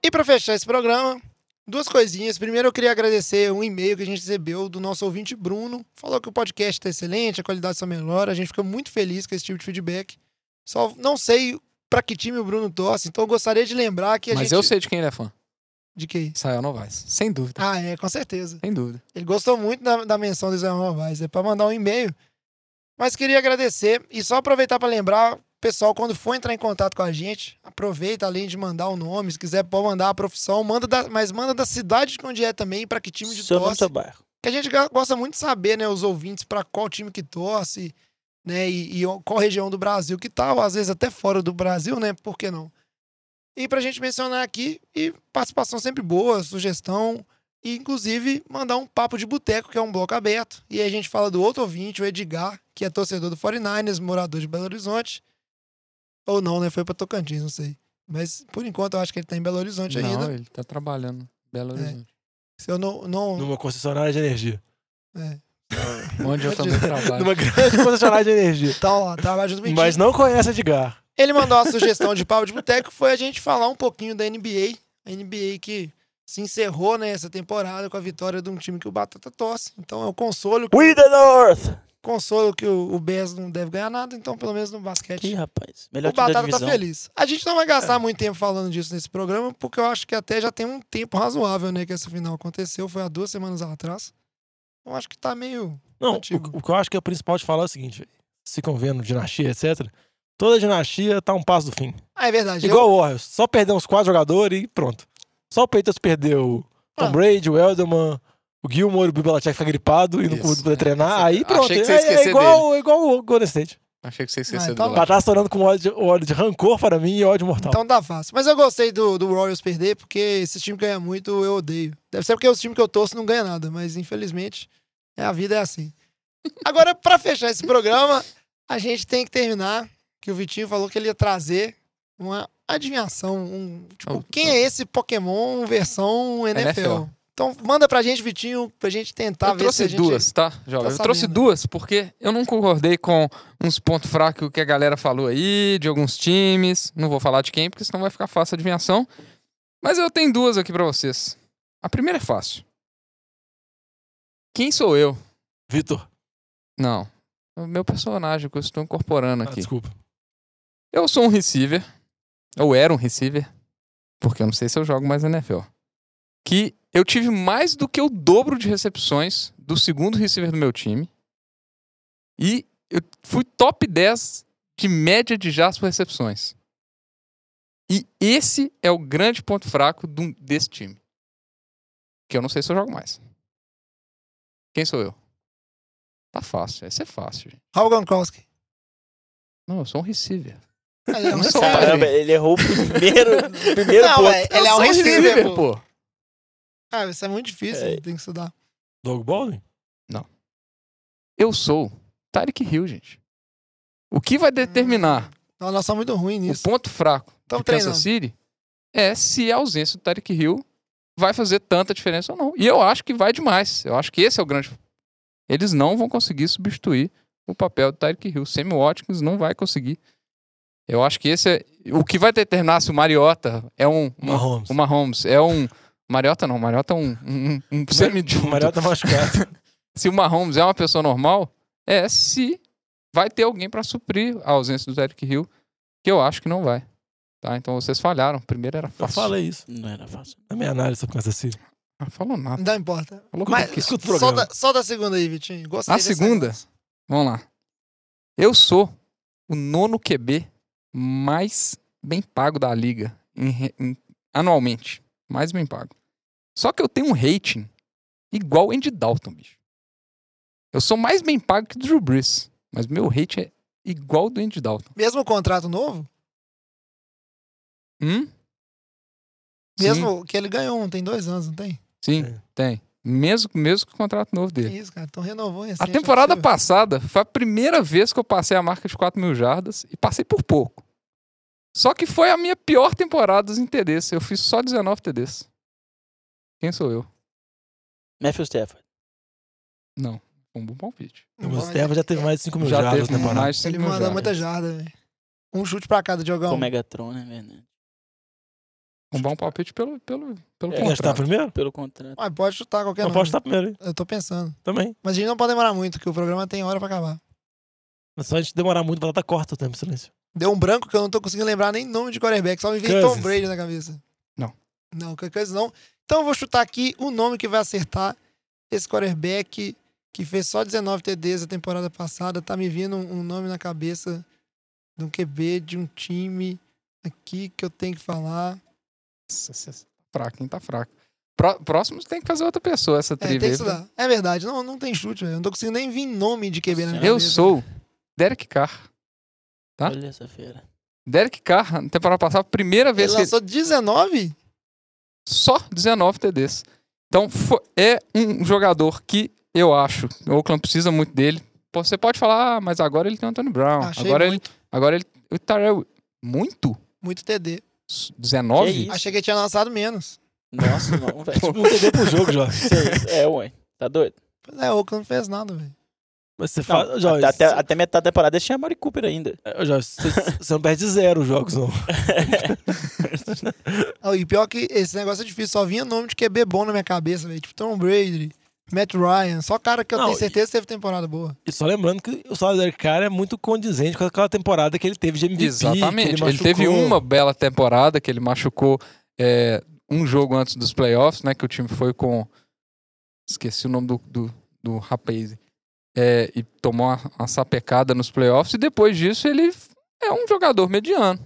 E pra fechar esse programa, duas coisinhas. Primeiro, eu queria agradecer um e-mail que a gente recebeu do nosso ouvinte Bruno. Falou que o podcast tá excelente, a qualidade está melhor. A gente fica muito feliz com esse tipo de feedback. Só não sei pra que time o Bruno torce, então eu gostaria de lembrar que a Mas gente. eu sei de quem ele é fã. De quê? Israel Novaes. Sem dúvida. Ah, é, com certeza. Sem dúvida. Ele gostou muito da, da menção do Israel Novaes. É pra mandar um e-mail. Mas queria agradecer e só aproveitar pra lembrar, pessoal, quando for entrar em contato com a gente, aproveita além de mandar o nome, se quiser pode mandar a profissão, manda da, mas manda da cidade de onde é também, pra que time de Seu torce. seu bairro. Que a gente gosta muito de saber, né, os ouvintes, pra qual time que torce, né, e, e qual região do Brasil que tá, ou às vezes até fora do Brasil, né, por que não? E pra gente mencionar aqui, e participação sempre boa, sugestão, e inclusive mandar um papo de boteco, que é um bloco aberto, e aí a gente fala do outro ouvinte, o Edgar, que é torcedor do 49ers, morador de Belo Horizonte, ou não, né, foi pra Tocantins, não sei. Mas por enquanto eu acho que ele tá em Belo Horizonte Não, ainda. ele tá trabalhando. Belo É. Horizonte. Se eu não. não Numa concessionária de energia. é. Onde eu também (laughs) trabalho. Numa grande concessionária de energia. Então, lá, trabalha junto (laughs) com Mas não conhece Edgar. Ele mandou uma sugestão de papo de boteco, foi a gente falar um pouquinho da NBA. A NBA que se encerrou nessa temporada com a vitória de um time que o Batata torce. Então é o consolo, We the North! consolo que o, o Bears não deve ganhar nada, então pelo menos no Ih, basquete rapaz. Melhor o Batata tá feliz. A gente não vai gastar muito tempo falando disso nesse programa, porque eu acho que até já tem um tempo razoável, né, que essa final aconteceu, foi há duas semanas atrás. Eu acho que tá meio... Não, o, o que eu acho que é o principal de falar é o seguinte, se convendo dinastia, etc. Toda dinastia tá um passo do fim. Ah, é verdade. Igual o Warriors. Só perder uns quatro jogadores e pronto. Só o Peitas perdeu o Tom Ah. Brade, o Elderman, o Gilmore, o Bibelacek fica gripado e não Isso. pôde poder treinar. Achei- Aí pronto. achei que você é, é igual, é igual o Golden State. Achei que você Ah, esqueceu então do tá. Tá, estourando com óleo de, óleo de rancor para mim e ódio mortal. Então tá fácil. Mas eu gostei do, do Royals perder, porque esse time ganha muito, eu odeio. Deve ser porque os times que eu torço não ganham nada, mas infelizmente é, a vida é assim. Agora, pra fechar esse programa, a gente tem que terminar, que o Vitinho falou que ele ia trazer uma adivinhação. Um, tipo, Oh, quem é esse Pokémon versão NFL? NFL. Então manda pra gente, Vitinho, pra gente tentar eu ver trouxe se a gente... duas, tá, jovem? tá eu trouxe duas porque eu não concordei com uns pontos fracos que a galera falou aí, de alguns times. Não vou falar de quem, porque senão vai ficar fácil a adivinhação. Mas eu tenho duas aqui pra vocês. A primeira é fácil. Quem sou eu? Vitor. Não. O meu personagem que eu estou incorporando Ah, aqui. desculpa. Eu sou um receiver. Ou era um receiver. Porque eu não sei se eu jogo mais na NFL. Que eu tive mais do que o dobro de recepções do segundo receiver do meu time. E eu fui top 10 de média de jardas por recepções. E esse é o grande ponto fraco do- desse time. Que eu não sei se eu jogo mais. Quem sou eu? Tá fácil. Esse é fácil, gente. Rob Gronkowski. Não, eu sou um receiver. Ele é um Não receiver. Caramba, ele errou o primeiro, o primeiro Não, ponto. é- ele é um sou receiver, pô. pô. Ah, isso é muito difícil, É. tem que estudar. Doug Baldwin? Eu sou Tyreek Hill, gente. O que vai determinar Não, nós somos muito ruins o nisso. ponto fraco Tamo de Kansas. City é se a ausência do Tyreek Hill vai fazer tanta diferença ou não. E eu acho que vai demais. Eu acho que esse é o grande. Eles não vão conseguir substituir o papel do Tyreek Hill. Sammy Watkins não vai conseguir. Eu acho que esse é. O que vai determinar se o Mariota é um. uma- Mahomes. o Mahomes é um. Mariota não, Mariota é um, um, um, um semi O Mariota tá machucado. (laughs) se o Mahomes é uma pessoa normal, é se vai ter alguém para suprir a ausência do Tyreek Hill, que eu acho que não vai. Tá? Então vocês falharam. Primeiro era Eu fácil. falei isso. Não era fácil. Na minha análise sobre Kansas City. Não falou nada. Não importa. Falou Mas que- escuta o só programa. da, só da segunda aí, Vitinho. Gostei A segunda? negócio. Vamos lá. Eu sou o nono QB mais bem pago da liga em em- anualmente. Mais bem pago. Só que eu tenho um rating igual o Andy Dalton, bicho. Eu sou mais bem pago que o Drew Brees. Mas meu rating é igual do Andy Dalton. Mesmo contrato novo? Hum? Sim. Mesmo que ele ganhou um, tem dois anos, não tem? Sim, É. tem. Mesmo, mesmo com o contrato novo Que dele. isso, cara. Então renovou A recente. temporada não é possível. passada foi a primeira vez que eu passei a marca de 4 mil jardas e passei por pouco. Só que foi a minha pior temporada dos em TDs. Eu fiz só 19 TDs. Quem sou eu? Matthew Stafford. Não. Um bom palpite. O Steva já teve mais de 5 mil Já jardas teve na temporada. mais de 5 Ele mil manda jardas. muita jarda, velho. Um chute pra cada, Diogão. Com o Megatron, né, verdade? Um bom palpite pelo, pelo, pelo É, Quer chutar contrato. primeiro? Pelo contrato. Mas pode chutar qualquer nome. posso chutar primeiro, hein? Eu tô pensando. Também. Mas a gente não pode demorar muito, que o programa tem hora pra acabar. Mas só a gente demorar muito, vai estar corta o tempo, silêncio. Deu um branco que eu não tô conseguindo lembrar nem nome de quarterback. Só me veio Cousins. Tom Brady na cabeça. Não. Não, qualquer coisa não. Então eu vou chutar aqui o nome que vai acertar esse quarterback que fez só 19 TDs a temporada passada. Tá me vindo um, nome na cabeça de um QB de um time aqui que eu tenho que falar. Nossa, é Fraco, hein? Tá fraco. Pró- próximo tem que fazer outra pessoa essa É, tem trivia. que aí, estudar. É verdade. Não, não tem chute, velho. Eu Não tô conseguindo nem vir nome de QB na minha Eu cabeça. sou Derek Carr. Tá? Olha essa fera. Derek Carr, na temporada passada, primeira vez Ele que lançou 19? só 19 TDs. Então, é um jogador que eu acho, o Oakland precisa muito dele. Você pode falar, ah, mas agora ele tem o Anthony Brown. Achei agora ele, muito. agora ele, o Tyrell, muito? Muito TD. S- 19? Que? Achei que ele tinha lançado menos. Nossa, não, velho. (laughs) Tipo um TD pro jogo, Jorge. (laughs) É, ué. Tá doido? Pois é, o Oakland não fez nada, velho. Mas você Não, fala. Jorge, até, você- até metade da temporada tinha Mari Cooper ainda. É, Jorge, você, você não perde zero jogos, não. (laughs) Ah, e pior que esse negócio é difícil, só vinha nome de QB bom na minha cabeça, velho. Tipo Tom Brady, Matt Ryan, só cara que eu Não, tenho certeza que teve temporada boa. E só lembrando que o salário Carr é muito condizente com aquela temporada que ele teve de MVP. Exatamente. que Ele, teve uma bela temporada que ele machucou é, um jogo antes dos playoffs, né? Que o time foi com. Esqueci o nome do, do, do rapaz. É, e tomou uma, uma sapecada nos playoffs. E depois disso, ele é um jogador mediano.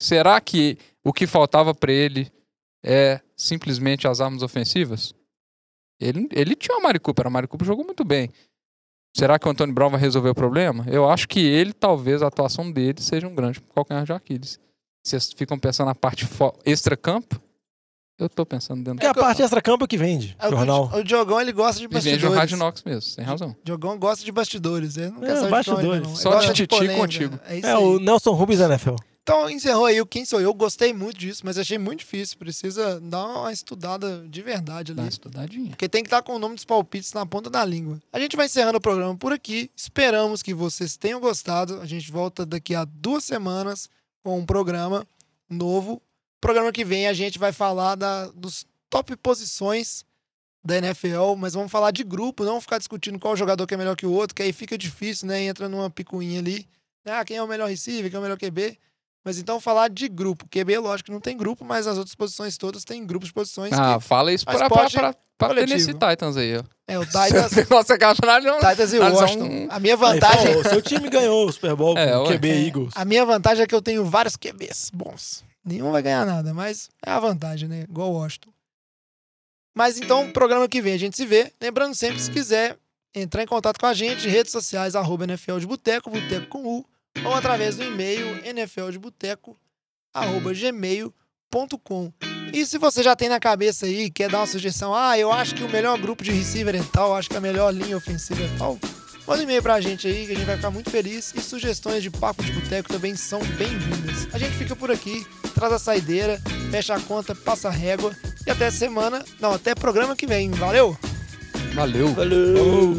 Será que o que faltava pra ele é simplesmente as armas ofensivas? Ele, ele tinha o Mari Cooper. A Mari Cooper jogou muito bem. Será que o Antônio Brown vai resolver o problema? Eu acho que ele, talvez, a atuação dele seja um grande calcanhar de Aquiles. Vocês ficam pensando na parte extra-campo? Eu tô pensando dentro Porque a parte extra-campo é que vende. É o, jornal. o, o Diogão, ele gosta de E vende o bastidores. Hard Knocks mesmo, tem razão. O Diogão gosta de bastidores. Ele não É, quer saber bastidores. de não. Ele Só de tititi polêmica. contigo. É isso É, o Nelson Rubens da NFL. Então, encerrou aí o Quem Sou Eu. Gostei muito disso, mas achei muito difícil. Precisa dar uma estudada de verdade ali. Dá uma estudadinha. Porque tem que estar com o nome dos palpites na ponta da língua. A gente vai encerrando o programa por aqui. Esperamos que vocês tenham gostado. A gente volta daqui a duas semanas com um programa novo. Programa que vem a gente vai falar da, dos top posições da NFL, mas vamos falar de grupo, não ficar discutindo qual jogador que é melhor que o outro, que aí fica difícil, né? Entra numa picuinha ali. Ah, quem é o melhor receiver, quem é o melhor QB. Mas então falar de grupo. QB, lógico que não tem grupo, mas as outras posições todas têm grupos de posições. Ah, que... fala isso pra, pra, pra, pra. Tennessee Titans aí, ó. É, o (laughs) Titans, Nossa, cara, não. Titans e Elas Washington. A minha Aí, vantagem, falou, seu time ganhou o Super Bowl É, com o QB É. Eagles. a minha vantagem é que eu tenho vários QBs bons. Nenhum vai ganhar nada, mas é a vantagem, né? Igual o Washington. Mas então, programa que vem a gente se vê. Lembrando sempre, se quiser entrar em contato com a gente, redes sociais, arroba NFL de Boteco, Boteco com U, ou através do e-mail nfldeboteco, arroba gmail.com. E se você já tem na cabeça aí, quer dar uma sugestão, ah, eu acho que o melhor grupo de receiver é tal, acho que a melhor linha ofensiva é tal, manda um e-mail pra gente aí, que a gente vai ficar muito feliz. E sugestões de papo de boteco também são bem-vindas. A gente fica por aqui, traz a saideira, fecha a conta, passa a régua, e até semana, não, até programa que vem. Valeu! Valeu. Valeu.